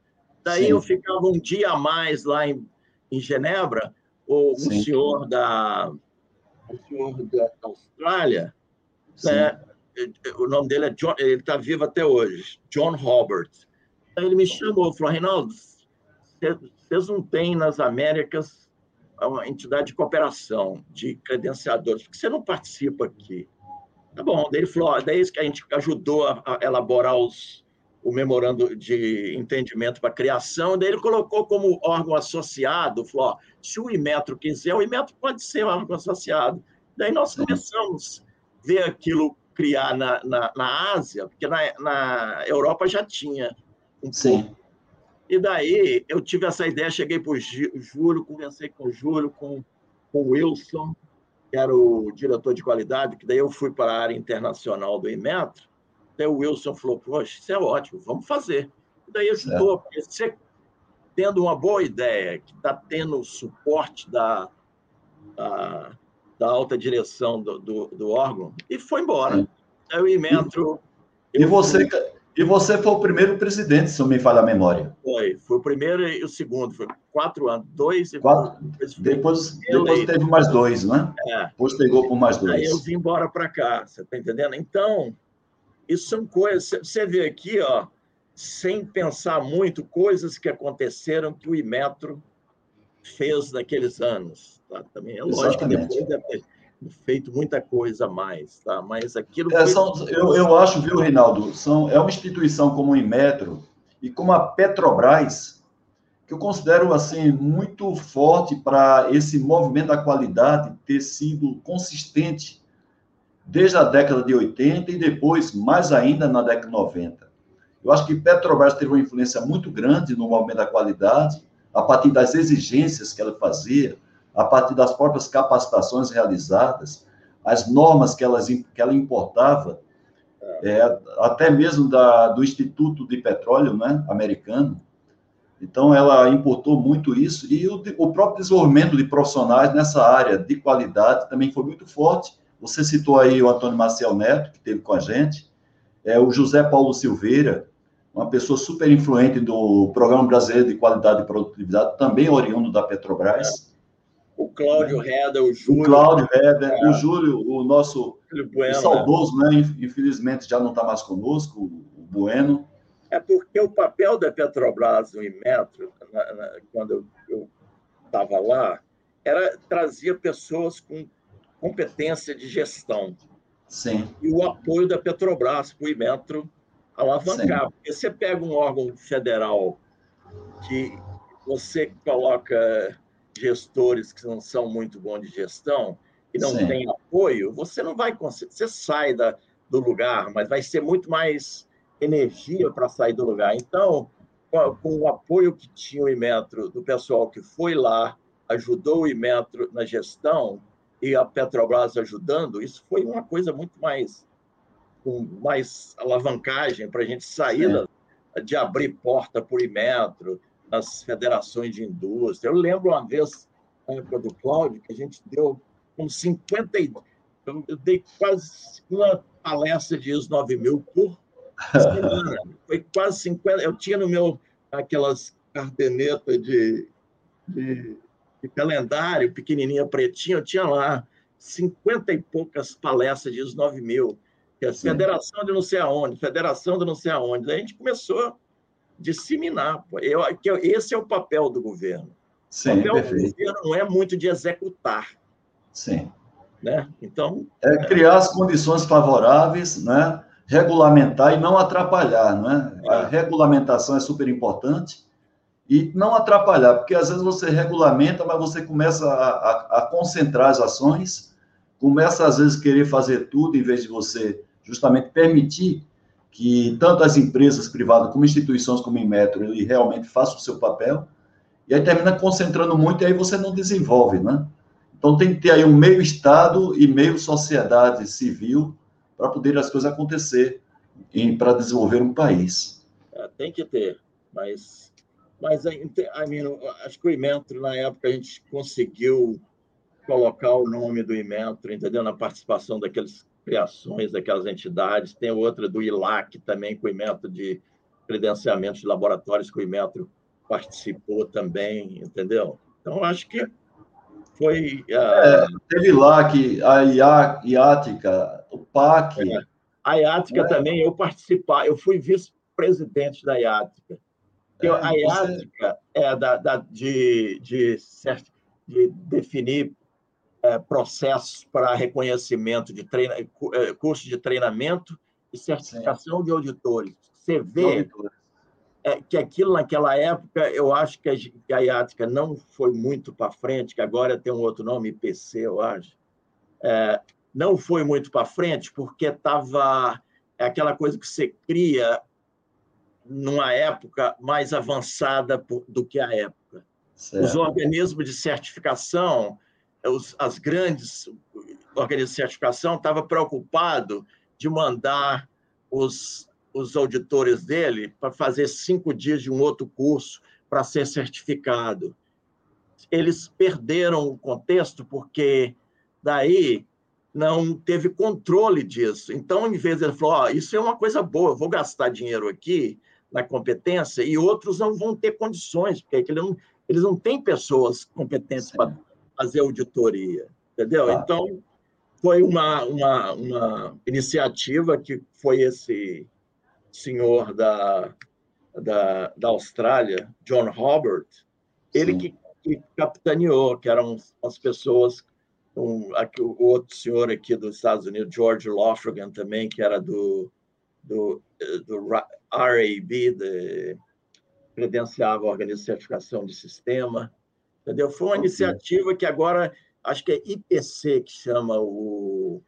Daí Sim. eu ficava um dia a mais lá em, em Genebra, o, um senhor da, um senhor da Austrália, né? O nome dele é John, ele está vivo até hoje, John Robert. Ele me chamou, falou, Reinaldo, vocês não têm nas Américas uma entidade de cooperação de credenciadores, por que você não participa aqui? Tá bom, daí ele falou, daí que a gente ajudou a, a elaborar os, o memorando de entendimento para criação, daí ele colocou como órgão associado, falou, ó, se o Imetro quiser, o Imetro pode ser um órgão associado. Daí nós começamos a ver aquilo criar na, na, na Ásia, porque na, na Europa já tinha um Sim. pouco. E daí eu tive essa ideia, cheguei para o Júlio, conversei com o Júlio, com, com o Wilson, que era o diretor de qualidade, que daí eu fui para a área internacional do Inmetro. Daí o Wilson falou, poxa, isso é ótimo, vamos fazer. E daí ajudou, porque você tendo uma boa ideia, que está tendo suporte da, da, da, alta direção do, do, do órgão, e foi embora. Sim. Aí o Inmetro... E você, e você foi o primeiro presidente, se não me falha a memória. Foi, foi o primeiro e o segundo, foi quatro anos, dois e quatro. Depois, depois teve mais dois, né? É. Depois pegou por mais dois. Aí eu vim embora para cá, você está entendendo? Então, isso são coisas. Você vê aqui, ó, sem pensar muito, coisas que aconteceram que o Imetro fez naqueles anos. Tá? Também é lógico Exatamente. que depois deve ter feito muita coisa a mais, tá? Mas aquilo. É, são, eu, eu acho, viu, Reinaldo? São, é uma instituição como o Inmetro e como a Petrobras, que eu considero assim muito forte para esse movimento da qualidade ter sido consistente desde a década de 80 e depois, mais ainda, na década de 90. Eu acho que Petrobras teve uma influência muito grande no movimento da qualidade, a partir das exigências que ela fazia, a partir das próprias capacitações realizadas, as normas que, elas, que ela importava, é, até mesmo da, do Instituto de Petróleo né, americano. Então, ela importou muito isso, e o, o próprio desenvolvimento de profissionais nessa área de qualidade também foi muito forte. Você citou aí o Antônio Marcel Neto, que esteve com a gente, é, o José Paulo Silveira, uma pessoa super influente do Programa Brasileiro de Qualidade e Produtividade, também oriundo da Petrobras o Cláudio Reda, o Júlio. O Cláudio Reda, é. o Júlio, o nosso bueno, saudoso, né? Infelizmente já não está mais conosco, o Bueno. É porque o papel da Petrobras no Imetro, na, na, quando eu estava lá, era trazia pessoas com competência de gestão. Sim. E o apoio da Petrobras para o Imetro alavancar. Sim. Porque você pega um órgão federal que você coloca gestores que não são muito bons de gestão e não Sim. têm apoio, você não vai conseguir. Você sai da, do lugar, mas vai ser muito mais energia para sair do lugar. Então, com o apoio que tinha o Imetro, do pessoal que foi lá, ajudou o Imetro na gestão e a Petrobras ajudando, isso foi uma coisa muito mais com mais alavancagem para a gente sair de abrir porta por Imetro, nas federações de indústria. Eu lembro uma vez, na época do Cláudio, que a gente deu uns 50. Eu dei quase uma palestra de ISO 9000 por semana. Foi quase 50. Eu tinha no meu aquelas cartenetas de, de, de calendário, pequenininha, pretinha, eu tinha lá 50 e poucas palestras de ISO 9000. Que é Federação de não sei aonde, Federação de não sei aonde. Daí a gente começou disseminar. Eu, que esse é o papel do governo. Sim, o papel perfeito. do governo não é muito de executar. Sim. Né? Então. É criar as condições favoráveis, né? regulamentar e não atrapalhar. Né? É. A regulamentação é super importante e não atrapalhar, porque às vezes você regulamenta, mas você começa a, a, a concentrar as ações, começa às vezes querer fazer tudo em vez de você justamente permitir que tanto as empresas privadas como instituições como em Metro, ele realmente façam o seu papel, e aí termina concentrando muito e aí você não desenvolve, né? Então tem que ter aí um meio Estado e meio sociedade civil para poder as coisas acontecer para desenvolver um país. É, tem que ter, mas, mas I mean, acho que o Imetro, na época, a gente conseguiu colocar o nome do Imetro, entendeu? Na participação daqueles criações daquelas entidades. Tem outra do ILAC também, com o Imetro de credenciamento de laboratórios, que o Imetro participou também, entendeu? Então, acho que Foi. Uh... É, teve que a IATICA, o PAC. É. A IATICA é. também, eu participar, eu fui vice-presidente da IATICA. É, a IATICA você... é da, da, de, de, de definir é, processos para reconhecimento de treina, é, curso de treinamento e certificação Sim. de auditores. Você vê é, que aquilo naquela época, eu acho que a, que a IATICA não foi muito para frente, que agora tem um outro nome, IPC, eu acho. É, não foi muito para frente porque estava é aquela coisa que você cria numa época mais avançada do que a época. Certo. Os organismos de certificação os, as grandes organismos de certificação estavam preocupados de mandar os, os auditores dele para fazer cinco dias de um outro curso para ser certificado. Eles perderam o contexto porque daí não teve controle disso. Então, em vez de ele falar, oh, isso é uma coisa boa, eu vou gastar dinheiro aqui na competência e outros não vão ter condições, porque eles não, eles não têm pessoas competentes para fazer auditoria, entendeu? Ah. Então, foi uma, uma, uma iniciativa que foi esse senhor da, da, da Austrália, John Robert, ele que, que, capitaneou, que eram as pessoas, um, aqui, o outro senhor aqui dos Estados Unidos, George Lofragan também, que era do, do, do RAB, de, credenciava a Organismo de Certificação de Sistema, Entendeu? Foi uma iniciativa que agora, acho que é IPC que chama o,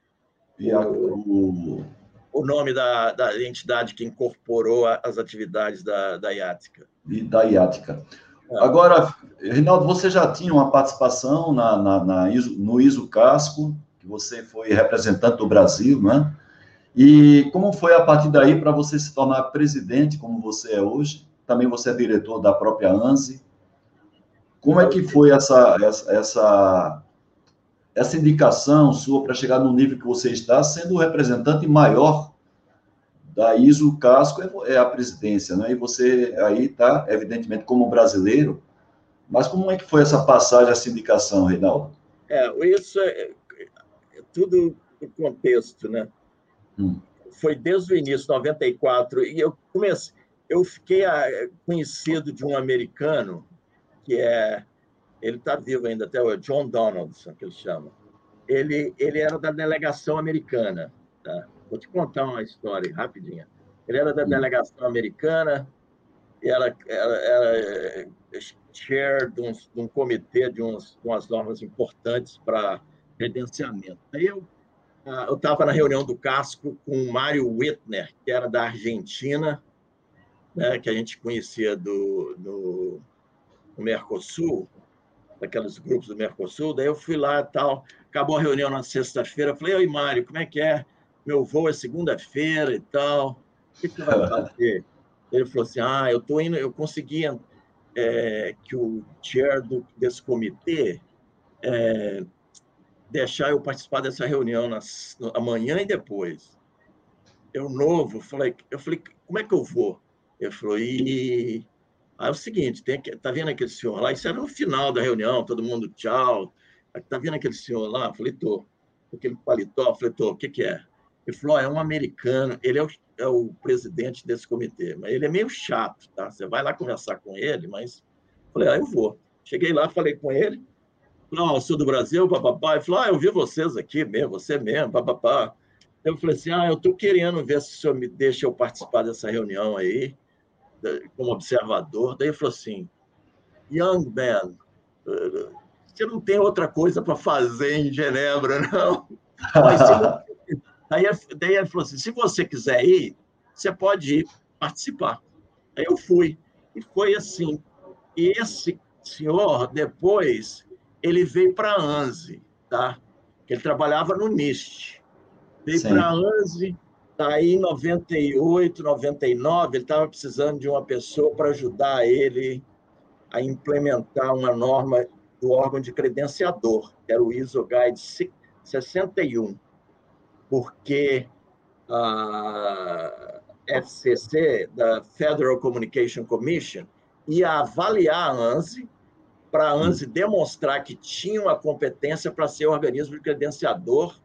o, o nome da, da entidade que incorporou as atividades da, da IATICA. Da IATICA. É. Agora, Reinaldo, você já tinha uma participação na, na, na ISO, no ISO Casco, que você foi representante do Brasil, né? E como foi a partir daí para você se tornar presidente, como você é hoje? Também você é diretor da própria ANSI. Como é que foi essa, essa, essa, essa indicação sua para chegar no nível que você está, sendo o representante maior da ISO Casco é, é a presidência, né? E você aí está, evidentemente, como brasileiro, mas como é que foi essa passagem, essa indicação, Reinaldo? É, isso é, é tudo no contexto, né? Hum. Foi desde o início, 94, e eu comecei, eu fiquei ah, conhecido de um americano que é. Ele está vivo ainda até hoje, John Donaldson, que ele chama. Ele, ele era da delegação americana. Tá? Vou te contar uma história rapidinha. Ele era da hum. delegação americana, era, era, era chair de um, de um comitê de, uns, de umas normas importantes para credenciamento. Aí eu ah, eu estava na reunião do Casco com o Mário Wittner, que era da Argentina, né, que a gente conhecia do, do, no Mercosul, daqueles grupos do Mercosul, daí eu fui lá e tal, acabou a reunião na sexta-feira, falei, oi Mário, como é que é? Meu voo é segunda-feira e tal, o que, que vai fazer? Ele falou assim, ah, eu tô indo, eu consegui é, que o chair do, desse comitê é, deixar eu participar dessa reunião nas, amanhã e depois. Eu novo, falei, eu falei, como é que eu vou? Ele falou, e Aí é o seguinte, tem tá vendo aquele senhor lá? Isso era no final da reunião, todo mundo tchau. Tá vendo aquele senhor lá? Eu falei, tô. Aquele paletó, eu falei, tô, o que que é? Ele falou, é um americano, ele é o, é o presidente desse comitê, mas ele é meio chato, tá? Você vai lá conversar com ele, mas... Eu falei, ah, eu vou. Cheguei lá, falei com ele, falei, oh, sou do Brasil, papapá. Ele falou, ah, eu vi vocês aqui mesmo, você mesmo, papapá. Eu falei assim, ah, eu tô querendo ver se o senhor me deixa eu participar dessa reunião aí como observador. Daí ele falou assim: Young man, você não tem outra coisa para fazer em Genebra, não. Mas, daí, daí ele falou assim: se você quiser ir, você pode ir participar. Aí eu fui. E foi assim. E esse senhor, depois, ele veio para a ANSI, tá? Ele trabalhava no NIST. Veio para a ANSI Aí, em 98, 99, ele estava precisando de uma pessoa para ajudar ele a implementar uma norma do órgão de credenciador, que era o ISO Guide 61, porque a FCC, da Federal Communication Commission, ia avaliar a ANSI para a ANSI demonstrar que tinha uma competência para ser organismo de credenciador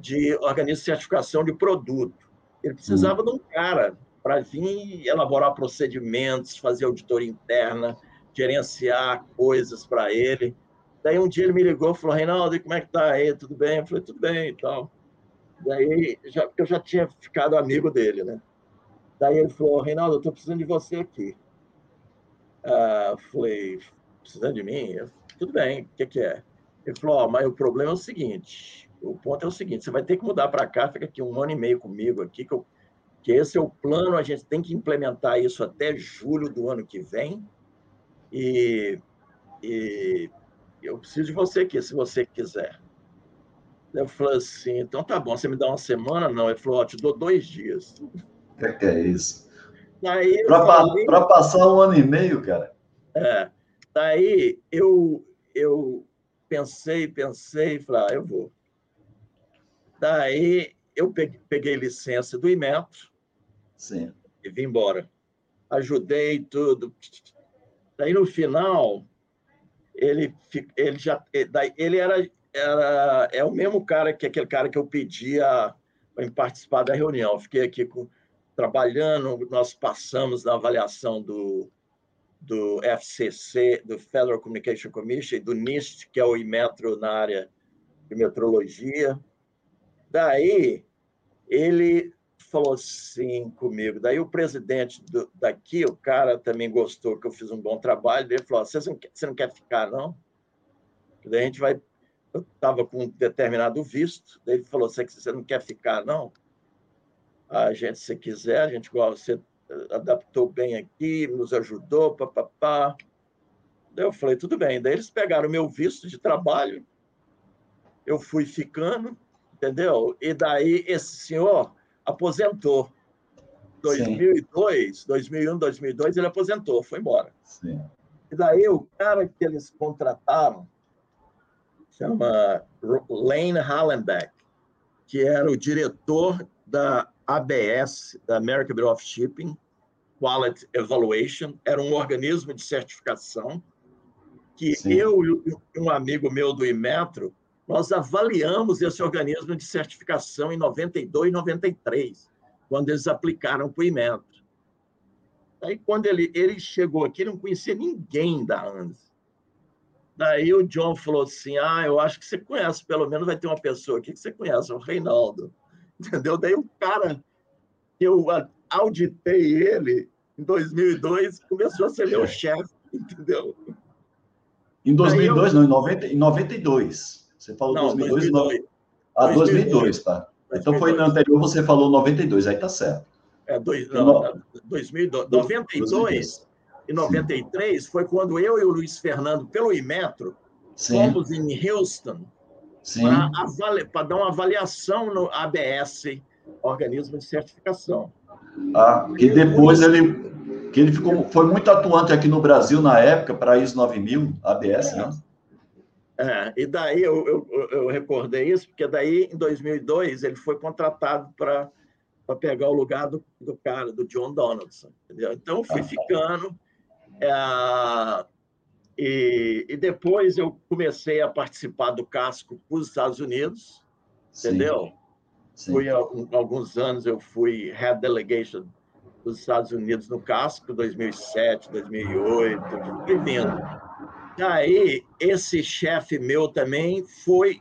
de organismo de certificação de produto. Ele precisava hum. de um cara para vir elaborar procedimentos, fazer auditoria interna, gerenciar coisas para ele. Daí um dia ele me ligou e falou: Reinaldo, como é que tá aí? Tudo bem? Eu falei: tudo bem e tal. Daí, já, eu já tinha ficado amigo dele, né? Daí ele falou: Reinaldo, eu estou precisando de você aqui. Ah, falei: precisando de mim? Eu, tudo bem, o que, que é? Ele falou: oh, mas o problema é o seguinte: o ponto é o seguinte, você vai ter que mudar para cá, fica aqui um ano e meio comigo aqui, que, eu, que esse é o plano, a gente tem que implementar isso até julho do ano que vem. E, e eu preciso de você aqui, se você quiser. Eu falei assim, então tá bom, você me dá uma semana? Não, ele falou, ó, te dou dois dias. O que, é isso? Para falei... passar um ano e meio, cara? É. Daí eu, eu pensei, pensei, falei, ah, eu vou. Daí eu peguei, licença do Imetro Sim. e vim embora. Ajudei tudo. Daí no final, ele, ele já daí, ele era, era é o mesmo cara que aquele cara que eu pedia para participar da reunião. Fiquei aqui com, trabalhando, nós passamos na avaliação do, do FCC, do Federal Communication Commission, do NIST, que é o Imetro na área de metrologia. Daí, ele falou assim comigo. Daí, o presidente do, daqui, o cara também gostou que eu fiz um bom trabalho. Ele falou: você não, você não quer ficar, não? Daí a gente vai. Eu estava com um determinado visto. Daí ele falou: você, não quer ficar, não? A gente, se quiser, a gente você adaptou bem aqui, nos ajudou, papapá. Daí eu falei: tudo bem. Daí eles pegaram o meu visto de trabalho. Eu fui ficando entendeu? E daí esse senhor aposentou. 2002, Sim. 2001, 2002, ele aposentou, foi embora. Sim. E daí o cara que eles contrataram chama Lane Hallenbeck, que era o diretor da ABS, da American Bureau of Shipping, Quality Evaluation, era um organismo de certificação que Sim. eu e um amigo meu do Imetro nós avaliamos esse organismo de certificação em 92 e 93, quando eles aplicaram para o Imetro. Aí, quando ele, ele chegou aqui, ele não conhecia ninguém da ANSI. Daí o John falou assim: Ah, eu acho que você conhece, pelo menos vai ter uma pessoa aqui que você conhece, o Reinaldo. Entendeu? Daí o cara, eu auditei ele em 2002, começou a ser meu chefe, entendeu? Em 2002, eu... não, em, 90, em 92. Você falou não, 2002, 2002. Ah, 2002, 2002 tá. Então foi no anterior, você falou 92, aí tá certo. É, dois, não, 2002, 92 e 93 Sim. foi quando eu e o Luiz Fernando, pelo Imetro, Sim. fomos em Houston para dar uma avaliação no ABS, Organismo de Certificação. Ah, e depois ele que ele ficou, foi muito atuante aqui no Brasil na época, para ISO 9000, ABS, é. né? É, e daí eu, eu, eu, recordei isso, porque daí, em 2002, ele foi contratado para pegar o lugar do, do cara, do John Donaldson. Entendeu? Então, fui ficando. É, e, e, depois eu comecei a participar do casco para os Estados Unidos, Sim. entendeu? Sim. Fui, alguns anos eu fui head delegation dos Estados Unidos no casco, 2007, 2008, fui vindo. Daí, esse chefe meu também foi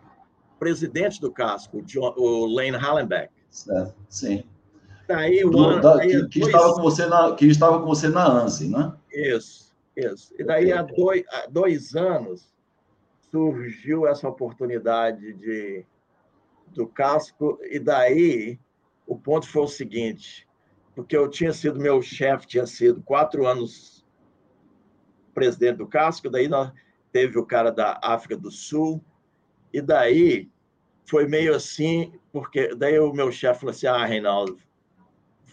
presidente do casco, o Lane Hallenbeck. Certo, sim. Daí, o ano, da, que, que dois... estava com você na, que estava com você na ANSI, né? Isso, isso. E daí, há dois, há dois anos, surgiu essa oportunidade de, do casco, e daí o ponto foi o seguinte, porque eu tinha sido, meu chefe tinha sido quatro anos presidente do Casco, daí nós, teve o cara da África do Sul, e daí foi meio assim, porque daí o meu chefe falou assim: ah, Reinaldo,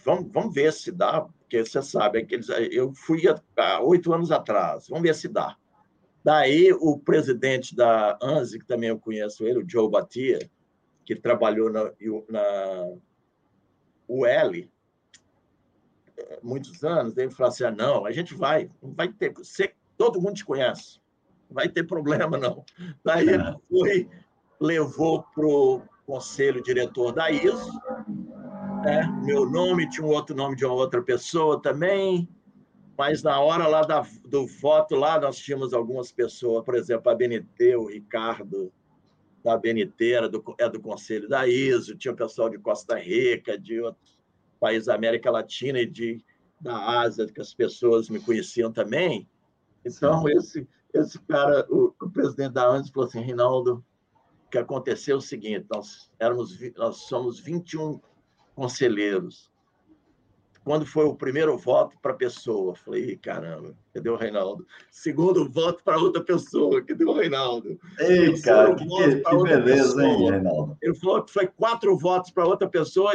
vamos, vamos ver se dá, porque você sabe, é que eles, eu fui há oito anos atrás, vamos ver se dá. Daí o presidente da ANSI, que também eu conheço ele, o Joe Batia, que trabalhou na, na UL, muitos anos, ele falou assim: ah, não, a gente vai, vai ter. Você, todo mundo te conhece. vai ter problema, não. Daí é. foi, levou para o conselho diretor da ISO, né? meu nome, tinha um outro nome de uma outra pessoa também, mas na hora lá da, do voto, lá nós tínhamos algumas pessoas, por exemplo, a BNT, o Ricardo da BNT, era do, é do conselho da ISO, tinha o pessoal de Costa Rica, de outros países da América Latina e de, da Ásia, que as pessoas me conheciam também. Então, esse, esse cara, o, o presidente da ANS falou assim, Reinaldo, o que aconteceu é o seguinte, nós, éramos, nós somos 21 conselheiros. Quando foi o primeiro voto para a pessoa, falei, caramba, cadê o Reinaldo? Segundo voto para outra pessoa, cadê o Reinaldo? Ei, cara, que, que, que beleza, pessoa. hein, Reinaldo? Ele falou que foi quatro votos para outra pessoa.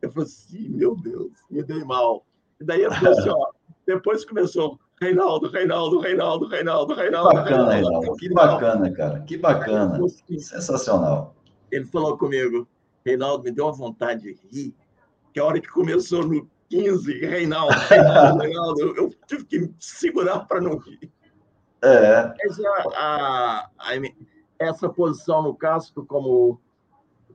Eu falei assim, meu Deus, me dei mal. E daí ele falou assim, ó, depois começou, Reinaldo, Reinaldo, Reinaldo, Reinaldo, Reinaldo. Que bacana, Reinaldo. Que bacana, cara. Que bacana. Sensacional. Ele falou comigo, Reinaldo, me deu uma vontade de rir, que a hora que começou no 15, Reinaldo, Reinaldo, Reinaldo eu tive que me segurar para não rir. É. Essa, a, a, essa posição no casco, como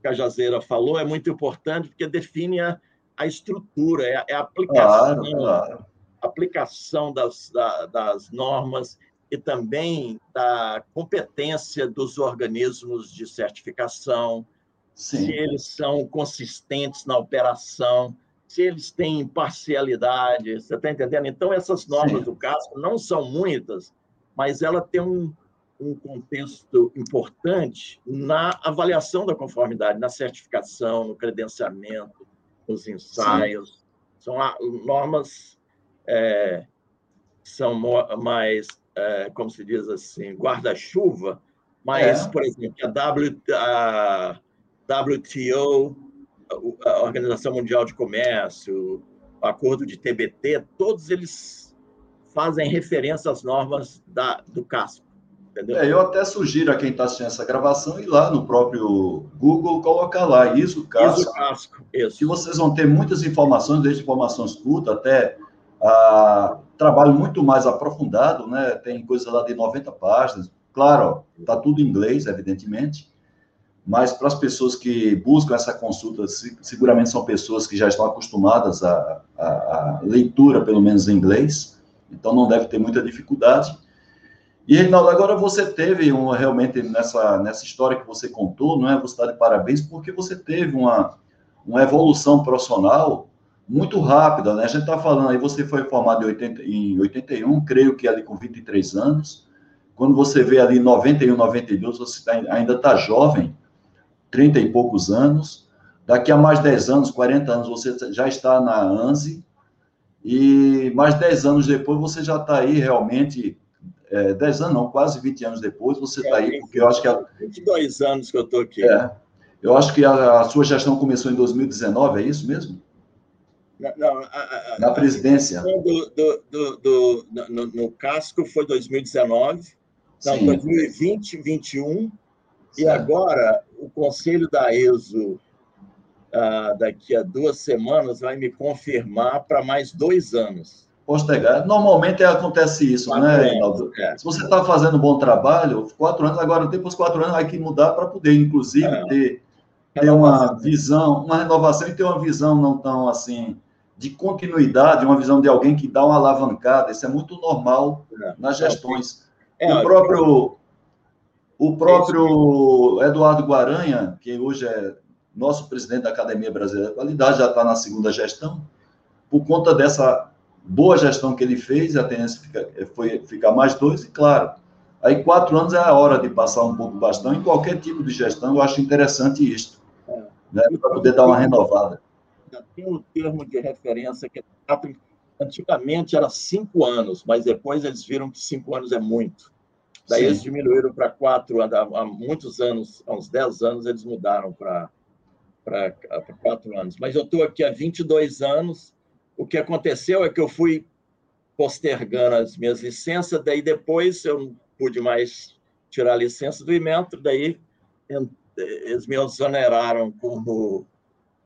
Cajazeira falou, é muito importante, porque define a, a estrutura, é, é a aplicação. Claro, claro aplicação das, da, das normas e também da competência dos organismos de certificação, Sim. se eles são consistentes na operação, se eles têm imparcialidade, você está entendendo? Então, essas normas Sim. do CASP não são muitas, mas ela tem um, um contexto importante na avaliação da conformidade, na certificação, no credenciamento, nos ensaios. Sim. São normas é, são mais, é, como se diz assim, guarda-chuva, mas, é. por exemplo, a, w, a WTO, a Organização Mundial de Comércio, o Acordo de TBT, todos eles fazem referência às normas da, do casco. Entendeu? É, eu até sugiro a quem está assistindo essa gravação ir lá no próprio Google colocar lá ISO casco. ISO casco, isso. Que vocês vão ter muitas informações, desde informações curtas até ah, trabalho muito mais aprofundado, né? Tem coisa lá de 90 páginas. Claro, está tudo em inglês, evidentemente, mas para as pessoas que buscam essa consulta, seguramente são pessoas que já estão acostumadas à, à, à leitura, pelo menos em inglês, então não deve ter muita dificuldade. E, Reinaldo, agora você teve um, realmente nessa, nessa história que você contou, não é? Você está de parabéns porque você teve uma, uma evolução profissional muito rápida, né? A gente está falando aí, você foi formado em, 80, em 81, creio que ali com 23 anos. Quando você vê ali 91, 92, você tá, ainda está jovem, 30 e poucos anos. Daqui a mais 10 anos, 40 anos, você já está na ANSI. E mais 10 anos depois, você já está aí realmente. É, 10 anos, não, quase 20 anos depois, você está é, aí, porque eu acho que. A, 22 anos que eu estou aqui. É, eu acho que a, a sua gestão começou em 2019, é isso mesmo? Não, a, a, na presidência. Do, do, do, do no, no, casco foi 2019, não, Sim. 2020, 2021, e agora o Conselho da ESO, ah, daqui a duas semanas, vai me confirmar para mais dois anos. Postergar. Normalmente acontece isso, quatro né, Reinaldo? É. Se você está fazendo um bom trabalho, quatro anos, agora depois quatro anos vai que mudar para poder, inclusive, é. ter, ter uma visão, uma renovação e ter uma visão não tão assim de continuidade, uma visão de alguém que dá uma alavancada. Isso é muito normal é. nas gestões. É, o próprio, o próprio Eduardo Guaranha, que hoje é nosso presidente da Academia Brasileira de Qualidade, já está na segunda gestão, por conta dessa boa gestão que ele fez, a tendência fica, foi ficar mais dois, e claro, aí quatro anos é a hora de passar um pouco bastão em qualquer tipo de gestão, eu acho interessante isto, é. né, para poder dar uma renovada tem um termo de referência que é antigamente era cinco anos, mas depois eles viram que cinco anos é muito. Daí Sim. eles diminuíram para quatro, há muitos anos, há uns dez anos, eles mudaram para quatro anos. Mas eu estou aqui há 22 anos. O que aconteceu é que eu fui postergando as minhas licenças, daí depois eu não pude mais tirar a licença do Imetro, daí eles me exoneraram como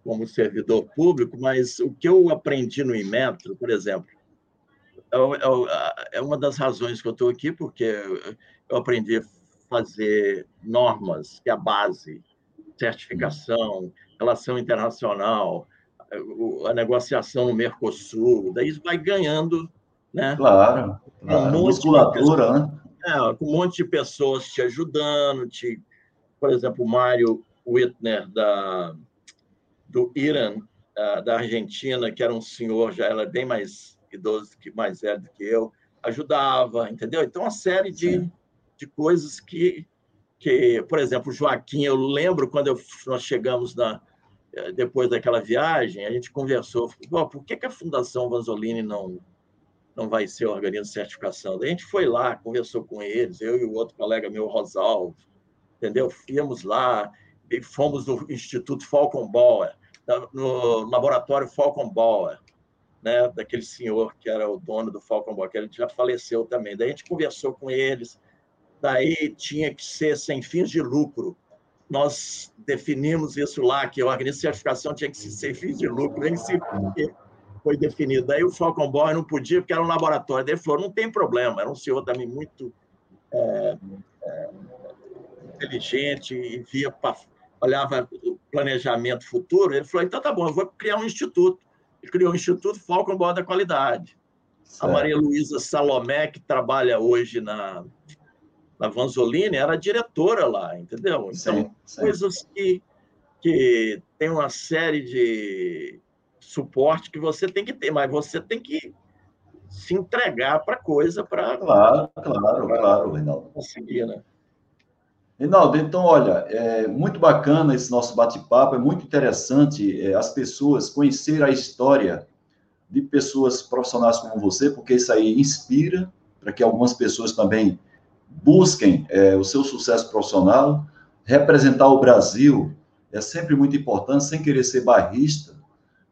como servidor público, mas o que eu aprendi no Inmetro, por exemplo, é, é uma das razões que eu estou aqui, porque eu aprendi a fazer normas, que é a base, certificação, relação internacional, a negociação no Mercosul, daí vai ganhando, né? Claro, claro. Um musculatura, né? É, com um monte de pessoas te ajudando, te, por exemplo, o Mário Wittner da do Irã, da Argentina, que era um senhor já era bem mais idoso que mais velho do que eu, ajudava, entendeu? Então uma série de, de coisas que que, por exemplo, Joaquim, eu lembro quando eu, nós chegamos na depois daquela viagem, a gente conversou, falou, por que, que a Fundação Vanzolini não não vai ser organismo de certificação? A gente foi lá, conversou com eles, eu e o outro colega meu, Rosalvo, entendeu? Fomos lá, e fomos no Instituto Falcon Bauer, no laboratório Falcon Bauer, né, daquele senhor que era o dono do Falcon Bauer, que ele já faleceu também. Daí a gente conversou com eles, daí tinha que ser sem fins de lucro. Nós definimos isso lá, que o organismo de certificação tinha que ser fins de lucro, nem se foi definido. Daí o Falcon Bauer não podia, porque era um laboratório. Daí ele falou, não tem problema, era um senhor também muito é, é, inteligente e via olhava o planejamento futuro, ele falou, então tá bom, eu vou criar um instituto. Ele criou o Instituto Falcon Boa da Qualidade. Certo. A Maria Luísa Salomé, que trabalha hoje na, na Vanzolini, era diretora lá, entendeu? Então, sim, sim. coisas que, que tem uma série de suporte que você tem que ter, mas você tem que se entregar para a coisa para. Claro, claro, claro, Reinaldo. Conseguir, né? Reinaldo, então, olha, é muito bacana esse nosso bate-papo, é muito interessante é, as pessoas conhecer a história de pessoas profissionais como você, porque isso aí inspira para que algumas pessoas também busquem é, o seu sucesso profissional. Representar o Brasil é sempre muito importante, sem querer ser barrista,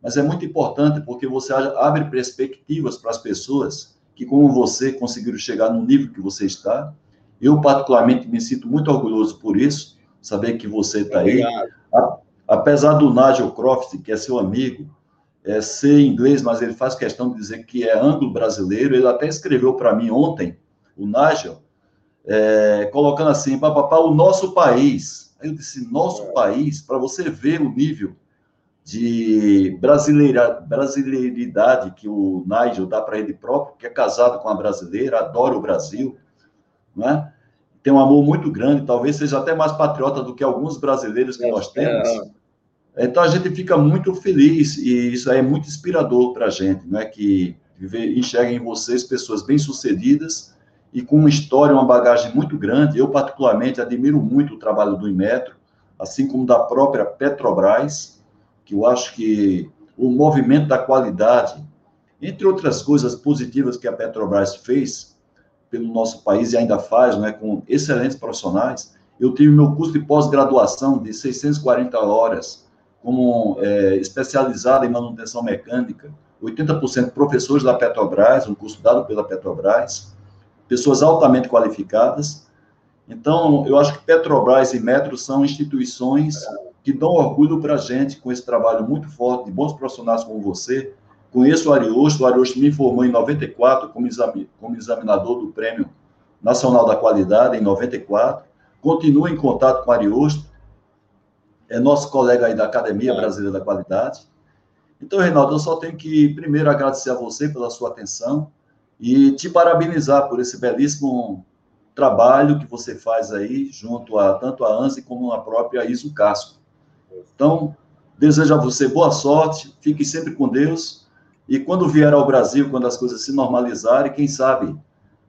mas é muito importante porque você abre perspectivas para as pessoas que, como você, conseguiram chegar no nível que você está eu, particularmente, me sinto muito orgulhoso por isso, saber que você está aí. Apesar do Nigel Croft, que é seu amigo, é, ser inglês, mas ele faz questão de dizer que é anglo-brasileiro. Ele até escreveu para mim ontem, o Nigel, é, colocando assim, papapá, o nosso país. Aí eu disse, nosso é. país, para você ver o nível de brasileira, brasileiridade que o Nigel dá para ele próprio, que é casado com uma brasileira, adora o Brasil, né? Tem um amor muito grande, talvez seja até mais patriota do que alguns brasileiros que é, nós temos. É. Então a gente fica muito feliz e isso aí é muito inspirador para a gente, né? Que enxerga em vocês pessoas bem-sucedidas e com uma história, uma bagagem muito grande. Eu, particularmente, admiro muito o trabalho do Inmetro, assim como da própria Petrobras, que eu acho que o movimento da qualidade, entre outras coisas positivas que a Petrobras fez, pelo nosso país e ainda faz, né, com excelentes profissionais. Eu tive meu curso de pós-graduação de 640 horas, como é, especializado em manutenção mecânica, 80% professores da Petrobras, um curso dado pela Petrobras, pessoas altamente qualificadas. Então, eu acho que Petrobras e Metro são instituições que dão orgulho para a gente com esse trabalho muito forte de bons profissionais como você, Conheço o Ariosto, o Ariosto me formou em 94 como, exami como examinador do Prêmio Nacional da Qualidade, em 94. Continuo em contato com o Ariosto, é nosso colega aí da Academia. Brasileira da Qualidade. Então, Reinaldo, eu só tenho que primeiro agradecer a você pela sua atenção e te parabenizar por esse belíssimo trabalho que você faz aí, junto a tanto a ANSI como a própria ISO Casco. Então, desejo a você boa sorte, fique sempre com Deus e quando vier ao Brasil, quando as coisas se normalizarem, quem sabe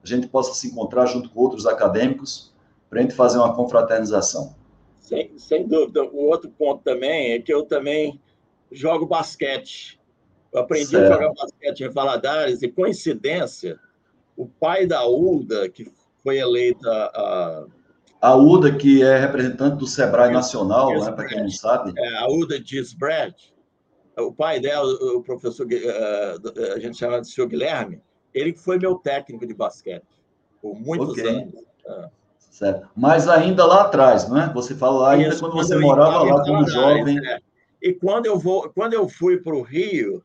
a gente possa se encontrar junto com outros acadêmicos para a gente fazer uma confraternização. Sem, sem dúvida. O outro ponto também é que eu também jogo basquete. Eu aprendi certo. a jogar basquete em Valadares e, coincidência, o pai da Uda, que foi eleita a... A UDA, que é representante do Sebrae Nacional, né, para quem não sabe. É, a UDA Gisbrad, o pai dela, o professor, eh, a gente chama de senhor Guilherme, ele foi meu técnico de basquete por muitos okay. anos. É. Certo. Mas ainda lá atrás, não é? Você fala lá ainda Isso, quando você morava lá como jovem. É. E quando eu, vou, quando eu fui para o Rio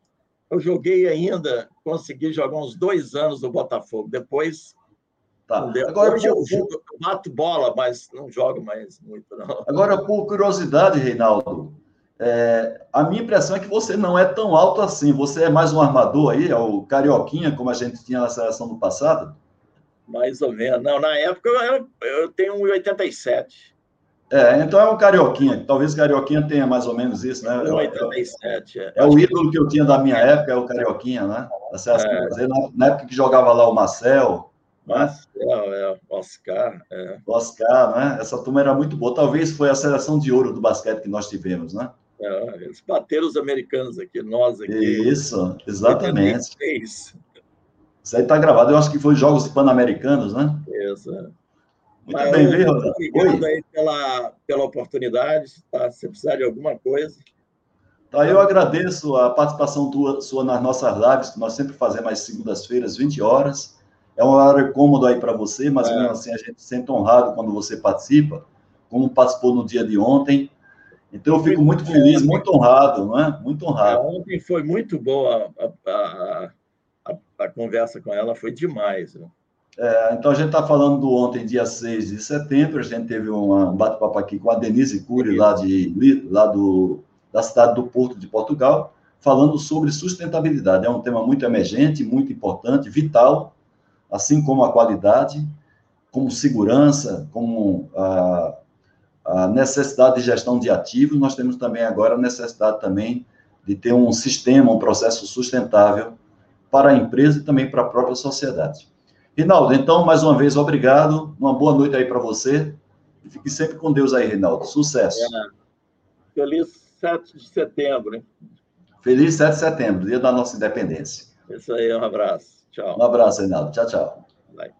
eu joguei ainda, consegui jogar uns dois anos no Botafogo. Depois. Tá. Agora, Hoje eu, eu bato bola, mas não jogo mais muito, não. Agora, por curiosidade, Reinaldo, é, a minha impressão é que você não é tão alto assim. Você é mais um armador aí, é o carioquinha, como a gente tinha na seleção do passado? Mais ou menos. Não, na época eu, eu tenho 1,87. É, então é um carioquinha. Talvez o carioquinha tenha mais ou menos isso, né? 1,87. É. é o ídolo que eu tinha da minha época, é o carioquinha, né? É. Na, época que jogava lá o Marcel. Né? Marcel, é, Oscar. É. Oscar, né? Essa turma era muito boa. Talvez foi a seleção de ouro do basquete que nós tivemos, né? É, eles bateram os americanos aqui, nós aqui. Isso, exatamente. Isso aí está gravado. Eu acho que foi Jogos Pan-Americanos, né? Isso. É. Muito Mas, bem, viu, Obrigado aí pela, pela oportunidade. Tá? Se precisar de alguma coisa. Tá, eu agradeço a participação tua, sua nas nossas lives, que nós sempre fazemos às segundas-feiras, 20 horas. É um horário cômodo aí para você, mas é. mesmo assim a gente se sente honrado quando você participa, como participou no dia de ontem. Então, eu fico muito feliz, muito honrado, não é? Muito honrado. É, ontem foi muito boa a, a, a, a conversa com ela, foi demais. Né? É, então, a gente está falando do ontem, dia 6 de setembro, a gente teve um bate-papo aqui com a Denise Cury, lá, de, lá do, da cidade do Porto de Portugal, falando sobre sustentabilidade. É um tema muito emergente, muito importante, vital, assim como a qualidade, como segurança, como a a necessidade de gestão de ativos, nós temos também agora a necessidade também de ter um sistema, um processo sustentável para a empresa e também para a própria sociedade. Rinaldo, então, mais uma vez, obrigado. Uma boa noite aí para você. E fique sempre com Deus aí, Rinaldo. Sucesso. É. Feliz 7 de setembro. Hein? Feliz 7 de setembro, dia da nossa independência. Isso aí, um abraço. Tchau. Um abraço, Reinaldo. Tchau, tchau. Vai.